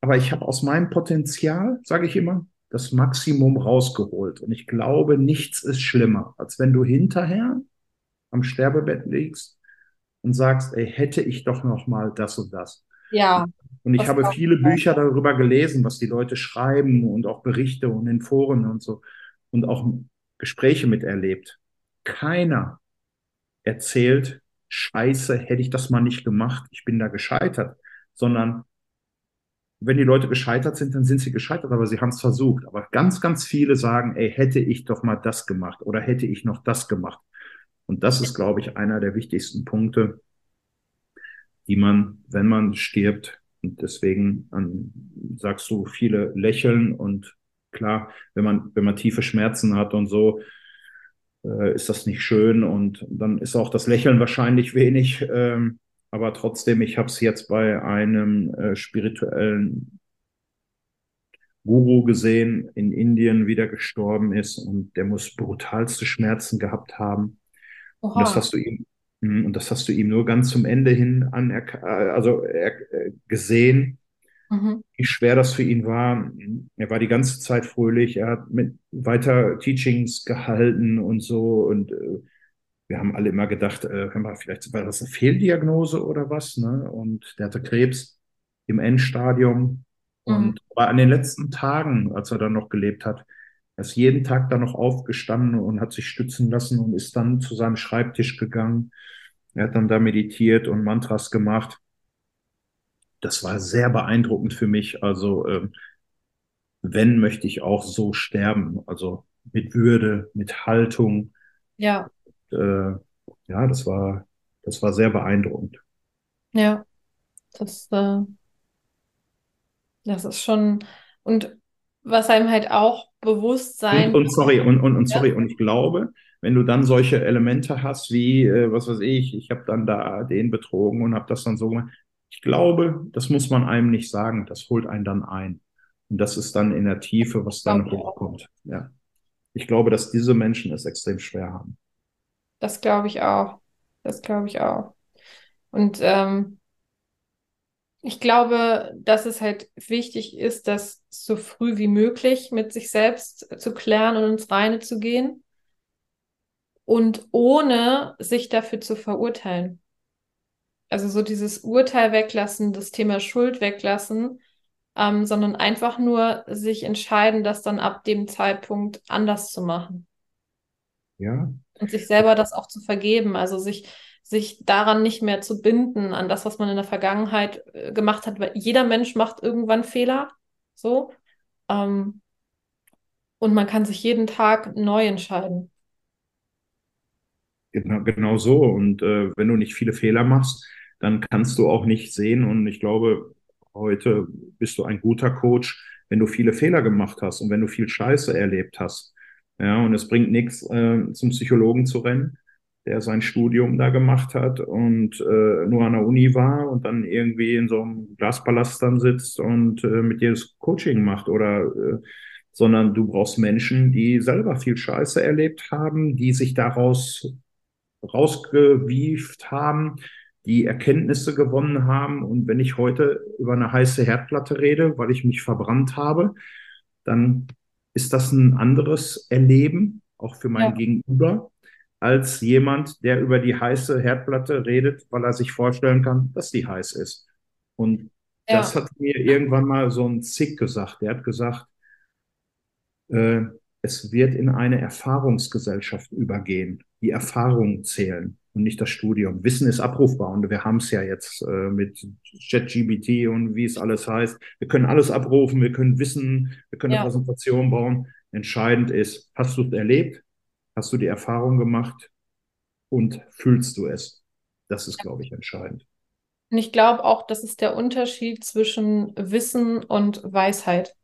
Aber ich habe aus meinem Potenzial, sage ich immer, das Maximum rausgeholt. Und ich glaube, nichts ist schlimmer, als wenn du hinterher am Sterbebett liegst und sagst, ey, hätte ich doch noch mal das und das. Ja. Und ich habe viele Bücher darüber gelesen, was die Leute schreiben und auch Berichte und in Foren und so und auch Gespräche miterlebt keiner erzählt, scheiße, hätte ich das mal nicht gemacht, ich bin da gescheitert, sondern wenn die Leute gescheitert sind, dann sind sie gescheitert, aber sie haben es versucht. Aber ganz, ganz viele sagen, ey, hätte ich doch mal das gemacht oder hätte ich noch das gemacht. Und das ist, glaube ich, einer der wichtigsten Punkte, die man, wenn man stirbt, und deswegen an, sagst du, viele lächeln und klar, wenn man, wenn man tiefe Schmerzen hat und so, äh, ist das nicht schön und dann ist auch das Lächeln wahrscheinlich wenig. Ähm, aber trotzdem, ich habe es jetzt bei einem äh, spirituellen Guru gesehen in Indien, wie der gestorben ist und der muss brutalste Schmerzen gehabt haben. Und das hast du ihm hm, und das hast du ihm nur ganz zum Ende hin an, also er, gesehen mhm. wie schwer das für ihn war. Er war die ganze Zeit fröhlich, er hat mit weiter Teachings gehalten und so und äh, wir haben alle immer gedacht, äh, mal, vielleicht war das eine Fehldiagnose oder was, ne? Und der hatte Krebs im Endstadium mhm. und war an den letzten Tagen, als er dann noch gelebt hat, er ist jeden Tag dann noch aufgestanden und hat sich stützen lassen und ist dann zu seinem Schreibtisch gegangen. Er hat dann da meditiert und Mantras gemacht das war sehr beeindruckend für mich. Also ähm, wenn möchte ich auch so sterben, also mit Würde, mit Haltung. Ja. Äh, ja, das war, das war sehr beeindruckend. Ja, das, äh, das ist schon, und was einem halt auch bewusst sein. Und, und sorry, und, und, und sorry, ja. und ich glaube, wenn du dann solche Elemente hast wie, äh, was weiß ich, ich habe dann da den betrogen und habe das dann so gemacht, ich glaube, das muss man einem nicht sagen, das holt einen dann ein. Und das ist dann in der Tiefe, was dann okay. hochkommt. Ja. Ich glaube, dass diese Menschen es extrem schwer haben. Das glaube ich auch. Das glaube ich auch. Und ähm, ich glaube, dass es halt wichtig ist, das so früh wie möglich mit sich selbst zu klären und ins Reine zu gehen und ohne sich dafür zu verurteilen. Also so dieses Urteil weglassen, das Thema Schuld weglassen, ähm, sondern einfach nur sich entscheiden, das dann ab dem Zeitpunkt anders zu machen. Ja. Und sich selber das auch zu vergeben, also sich, sich daran nicht mehr zu binden, an das, was man in der Vergangenheit äh, gemacht hat, weil jeder Mensch macht irgendwann Fehler, so. Ähm, und man kann sich jeden Tag neu entscheiden. Genau, genau so. Und äh, wenn du nicht viele Fehler machst, dann kannst du auch nicht sehen. Und ich glaube, heute bist du ein guter Coach, wenn du viele Fehler gemacht hast und wenn du viel Scheiße erlebt hast. Ja, und es bringt nichts, äh, zum Psychologen zu rennen, der sein Studium da gemacht hat und äh, nur an der Uni war und dann irgendwie in so einem Glaspalast dann sitzt und äh, mit dir das Coaching macht oder äh, sondern du brauchst Menschen, die selber viel Scheiße erlebt haben, die sich daraus rausgewieft haben, die Erkenntnisse gewonnen haben. Und wenn ich heute über eine heiße Herdplatte rede, weil ich mich verbrannt habe, dann ist das ein anderes Erleben, auch für mein ja. Gegenüber, als jemand, der über die heiße Herdplatte redet, weil er sich vorstellen kann, dass die heiß ist. Und ja. das hat mir irgendwann mal so ein Zick gesagt. Der hat gesagt, äh, es wird in eine Erfahrungsgesellschaft übergehen. Die Erfahrungen zählen und nicht das Studium. Wissen ist abrufbar und wir haben es ja jetzt äh, mit ChatGBT und wie es alles heißt. Wir können alles abrufen, wir können Wissen, wir können ja. eine Präsentation bauen. Entscheidend ist, hast du es erlebt? Hast du die Erfahrung gemacht? Und fühlst du es? Das ist, glaube ich, entscheidend. Und ich glaube auch, das ist der Unterschied zwischen Wissen und Weisheit.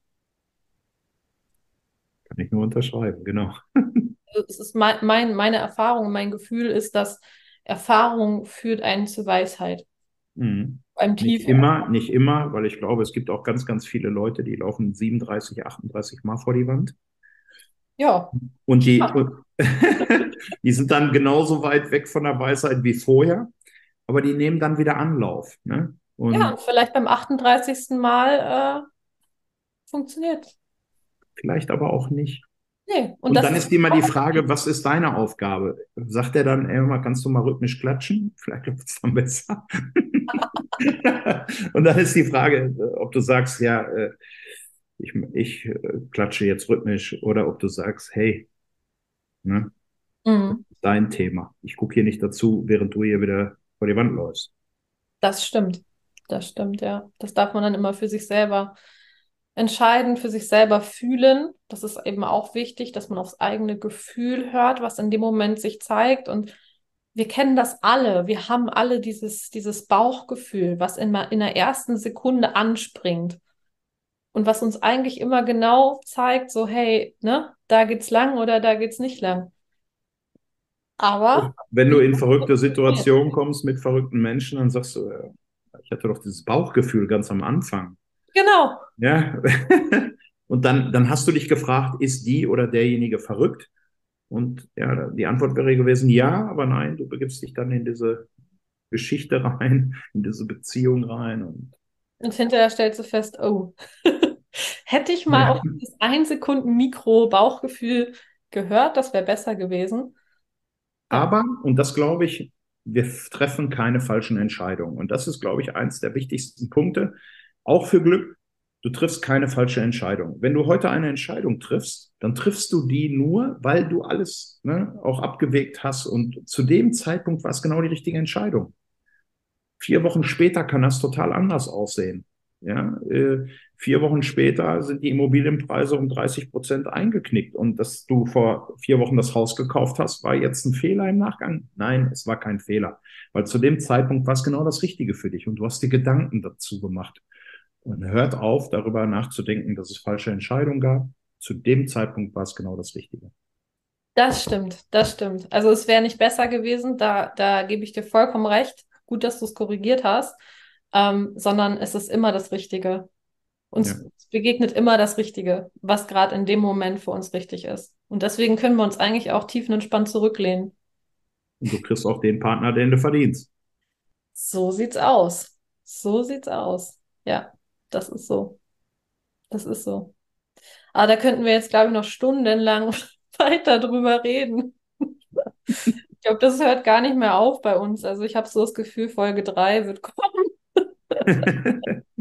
Kann ich nur unterschreiben, genau. [laughs] es ist mein, mein, meine Erfahrung, mein Gefühl ist, dass Erfahrung führt einen zur Weisheit. Mhm. Beim nicht immer, nicht immer, weil ich glaube, es gibt auch ganz, ganz viele Leute, die laufen 37, 38 Mal vor die Wand. Ja. Und die, ja. [laughs] die sind dann genauso weit weg von der Weisheit wie vorher, aber die nehmen dann wieder Anlauf. Ne? Und ja, und vielleicht beim 38. Mal äh, funktioniert. Vielleicht aber auch nicht. Nee. Und, und dann ist immer die Frage, was ist deine Aufgabe? Sagt er dann, ey, mal, kannst du mal rhythmisch klatschen? Vielleicht läuft es dann besser. [laughs] [laughs] und dann ist die Frage, ob du sagst, ja, äh, ich, ich äh, klatsche jetzt rhythmisch oder ob du sagst, hey, ne, mhm. dein Thema. Ich gucke hier nicht dazu, während du hier wieder vor die Wand läufst. Das stimmt. Das stimmt, ja. Das darf man dann immer für sich selber entscheiden, für sich selber fühlen. Das ist eben auch wichtig, dass man aufs eigene Gefühl hört, was in dem Moment sich zeigt. Und wir kennen das alle. Wir haben alle dieses, dieses Bauchgefühl, was in, in der ersten Sekunde anspringt. Und was uns eigentlich immer genau zeigt, so, hey, ne, da geht's lang oder da geht's nicht lang. Aber. Wenn du in [laughs] verrückte Situationen kommst mit verrückten Menschen, dann sagst du, ich hatte doch dieses Bauchgefühl ganz am Anfang. Genau. Ja. [laughs] Und dann, dann hast du dich gefragt, ist die oder derjenige verrückt? Und ja, die Antwort wäre gewesen, ja, aber nein, du begibst dich dann in diese Geschichte rein, in diese Beziehung rein. Und, und hinterher stellst du fest, oh, [laughs] hätte ich mal ja. auf das ein Sekunden Mikro-Bauchgefühl gehört, das wäre besser gewesen. Aber, und das glaube ich, wir treffen keine falschen Entscheidungen. Und das ist, glaube ich, eins der wichtigsten Punkte auch für Glück, du triffst keine falsche Entscheidung. Wenn du heute eine Entscheidung triffst, dann triffst du die nur, weil du alles ne, auch abgewegt hast und zu dem Zeitpunkt war es genau die richtige Entscheidung. Vier Wochen später kann das total anders aussehen. Ja, äh, vier Wochen später sind die Immobilienpreise um 30 Prozent eingeknickt und dass du vor vier Wochen das Haus gekauft hast, war jetzt ein Fehler im Nachgang? Nein, es war kein Fehler, weil zu dem Zeitpunkt war es genau das Richtige für dich und du hast dir Gedanken dazu gemacht. Und hört auf, darüber nachzudenken, dass es falsche Entscheidungen gab. Zu dem Zeitpunkt war es genau das Richtige. Das stimmt, das stimmt. Also es wäre nicht besser gewesen, da, da gebe ich dir vollkommen recht. Gut, dass du es korrigiert hast, ähm, sondern es ist immer das Richtige. Uns ja. begegnet immer das Richtige, was gerade in dem Moment für uns richtig ist. Und deswegen können wir uns eigentlich auch tiefenentspannt zurücklehnen. Und du kriegst auch den Partner, den du verdienst. So sieht's aus. So sieht's aus. Ja. Das ist so. Das ist so. Aber da könnten wir jetzt, glaube ich, noch stundenlang [laughs] weiter drüber reden. glaube, das hört gar nicht mehr auf bei uns. Also ich habe so das Gefühl, Folge 3 wird kommen. [laughs] [laughs]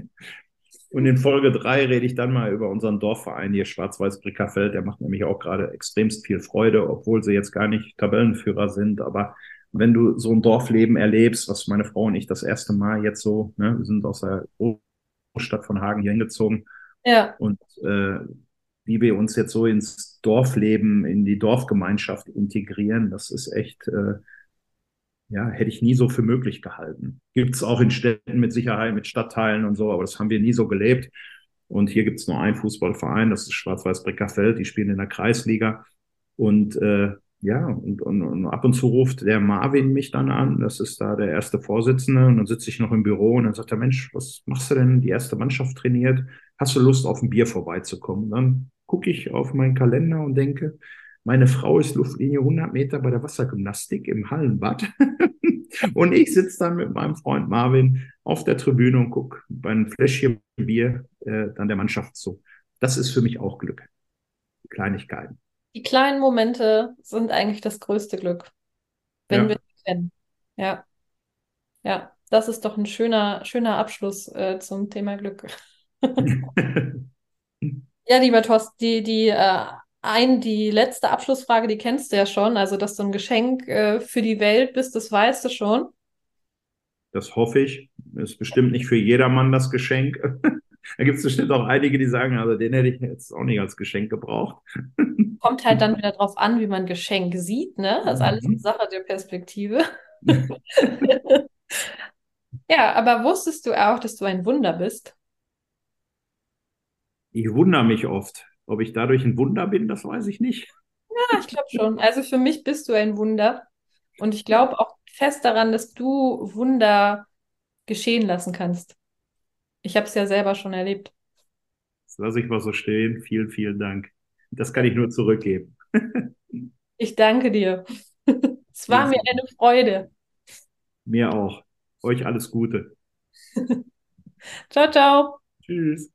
Und in Folge 3 rede ich dann mal über unseren Dorfverein hier, Schwarz-Weiß-Brickerfeld. Der macht nämlich auch gerade extremst viel Freude, obwohl sie jetzt gar nicht Tabellenführer sind. Aber wenn du so ein Dorfleben erlebst, was meine Frau und ich das erste Mal jetzt so, ne, wir sind aus der Großstadt von Hagen hier hingezogen. Ja. Und äh, wie wir uns jetzt so ins Dorfleben, in die Dorfgemeinschaft integrieren, das ist echt, äh, ja, hätte ich nie so für möglich gehalten. Gibt es auch in Städten mit Sicherheit, mit Stadtteilen und so, aber das haben wir nie so gelebt. Und hier gibt es nur einen Fußballverein, das ist Schwarz-Weiß-Breckerfeld, die spielen in der Kreisliga. Und äh, ja, und, und, und ab und zu ruft der Marvin mich dann an, das ist da der erste Vorsitzende, und dann sitze ich noch im Büro und dann sagt er, Mensch, was machst du denn? Die erste Mannschaft trainiert, hast du Lust, auf ein Bier vorbeizukommen? Dann gucke ich auf meinen Kalender und denke, meine Frau ist Luftlinie 100 Meter bei der Wassergymnastik im Hallenbad. [laughs] und ich sitze dann mit meinem Freund Marvin auf der Tribüne und gucke bei einem Fläschchen Bier äh, dann der Mannschaft zu. Das ist für mich auch Glück. Kleinigkeiten. Die kleinen Momente sind eigentlich das größte Glück, wenn ja. wir sie kennen. Ja. Ja, das ist doch ein schöner, schöner Abschluss äh, zum Thema Glück. [laughs] [laughs] ja, lieber Thorsten, die, die äh, ein, die letzte Abschlussfrage, die kennst du ja schon. Also, dass du ein Geschenk äh, für die Welt bist, das weißt du schon. Das hoffe ich. Ist bestimmt nicht für jedermann das Geschenk. [laughs] da gibt es bestimmt auch einige, die sagen, also den hätte ich jetzt auch nicht als Geschenk gebraucht. [laughs] Kommt halt dann wieder drauf an, wie man Geschenk sieht, ne? Das ist alles eine mhm. Sache der Perspektive. [laughs] ja, aber wusstest du auch, dass du ein Wunder bist? Ich wundere mich oft. Ob ich dadurch ein Wunder bin, das weiß ich nicht. Ja, ich glaube schon. Also für mich bist du ein Wunder. Und ich glaube auch fest daran, dass du Wunder geschehen lassen kannst. Ich habe es ja selber schon erlebt. Das lasse ich mal so stehen. Vielen, vielen Dank. Das kann ich nur zurückgeben. [laughs] ich danke dir. Es war mir eine Freude. Mir auch. Euch alles Gute. [laughs] ciao, ciao. Tschüss.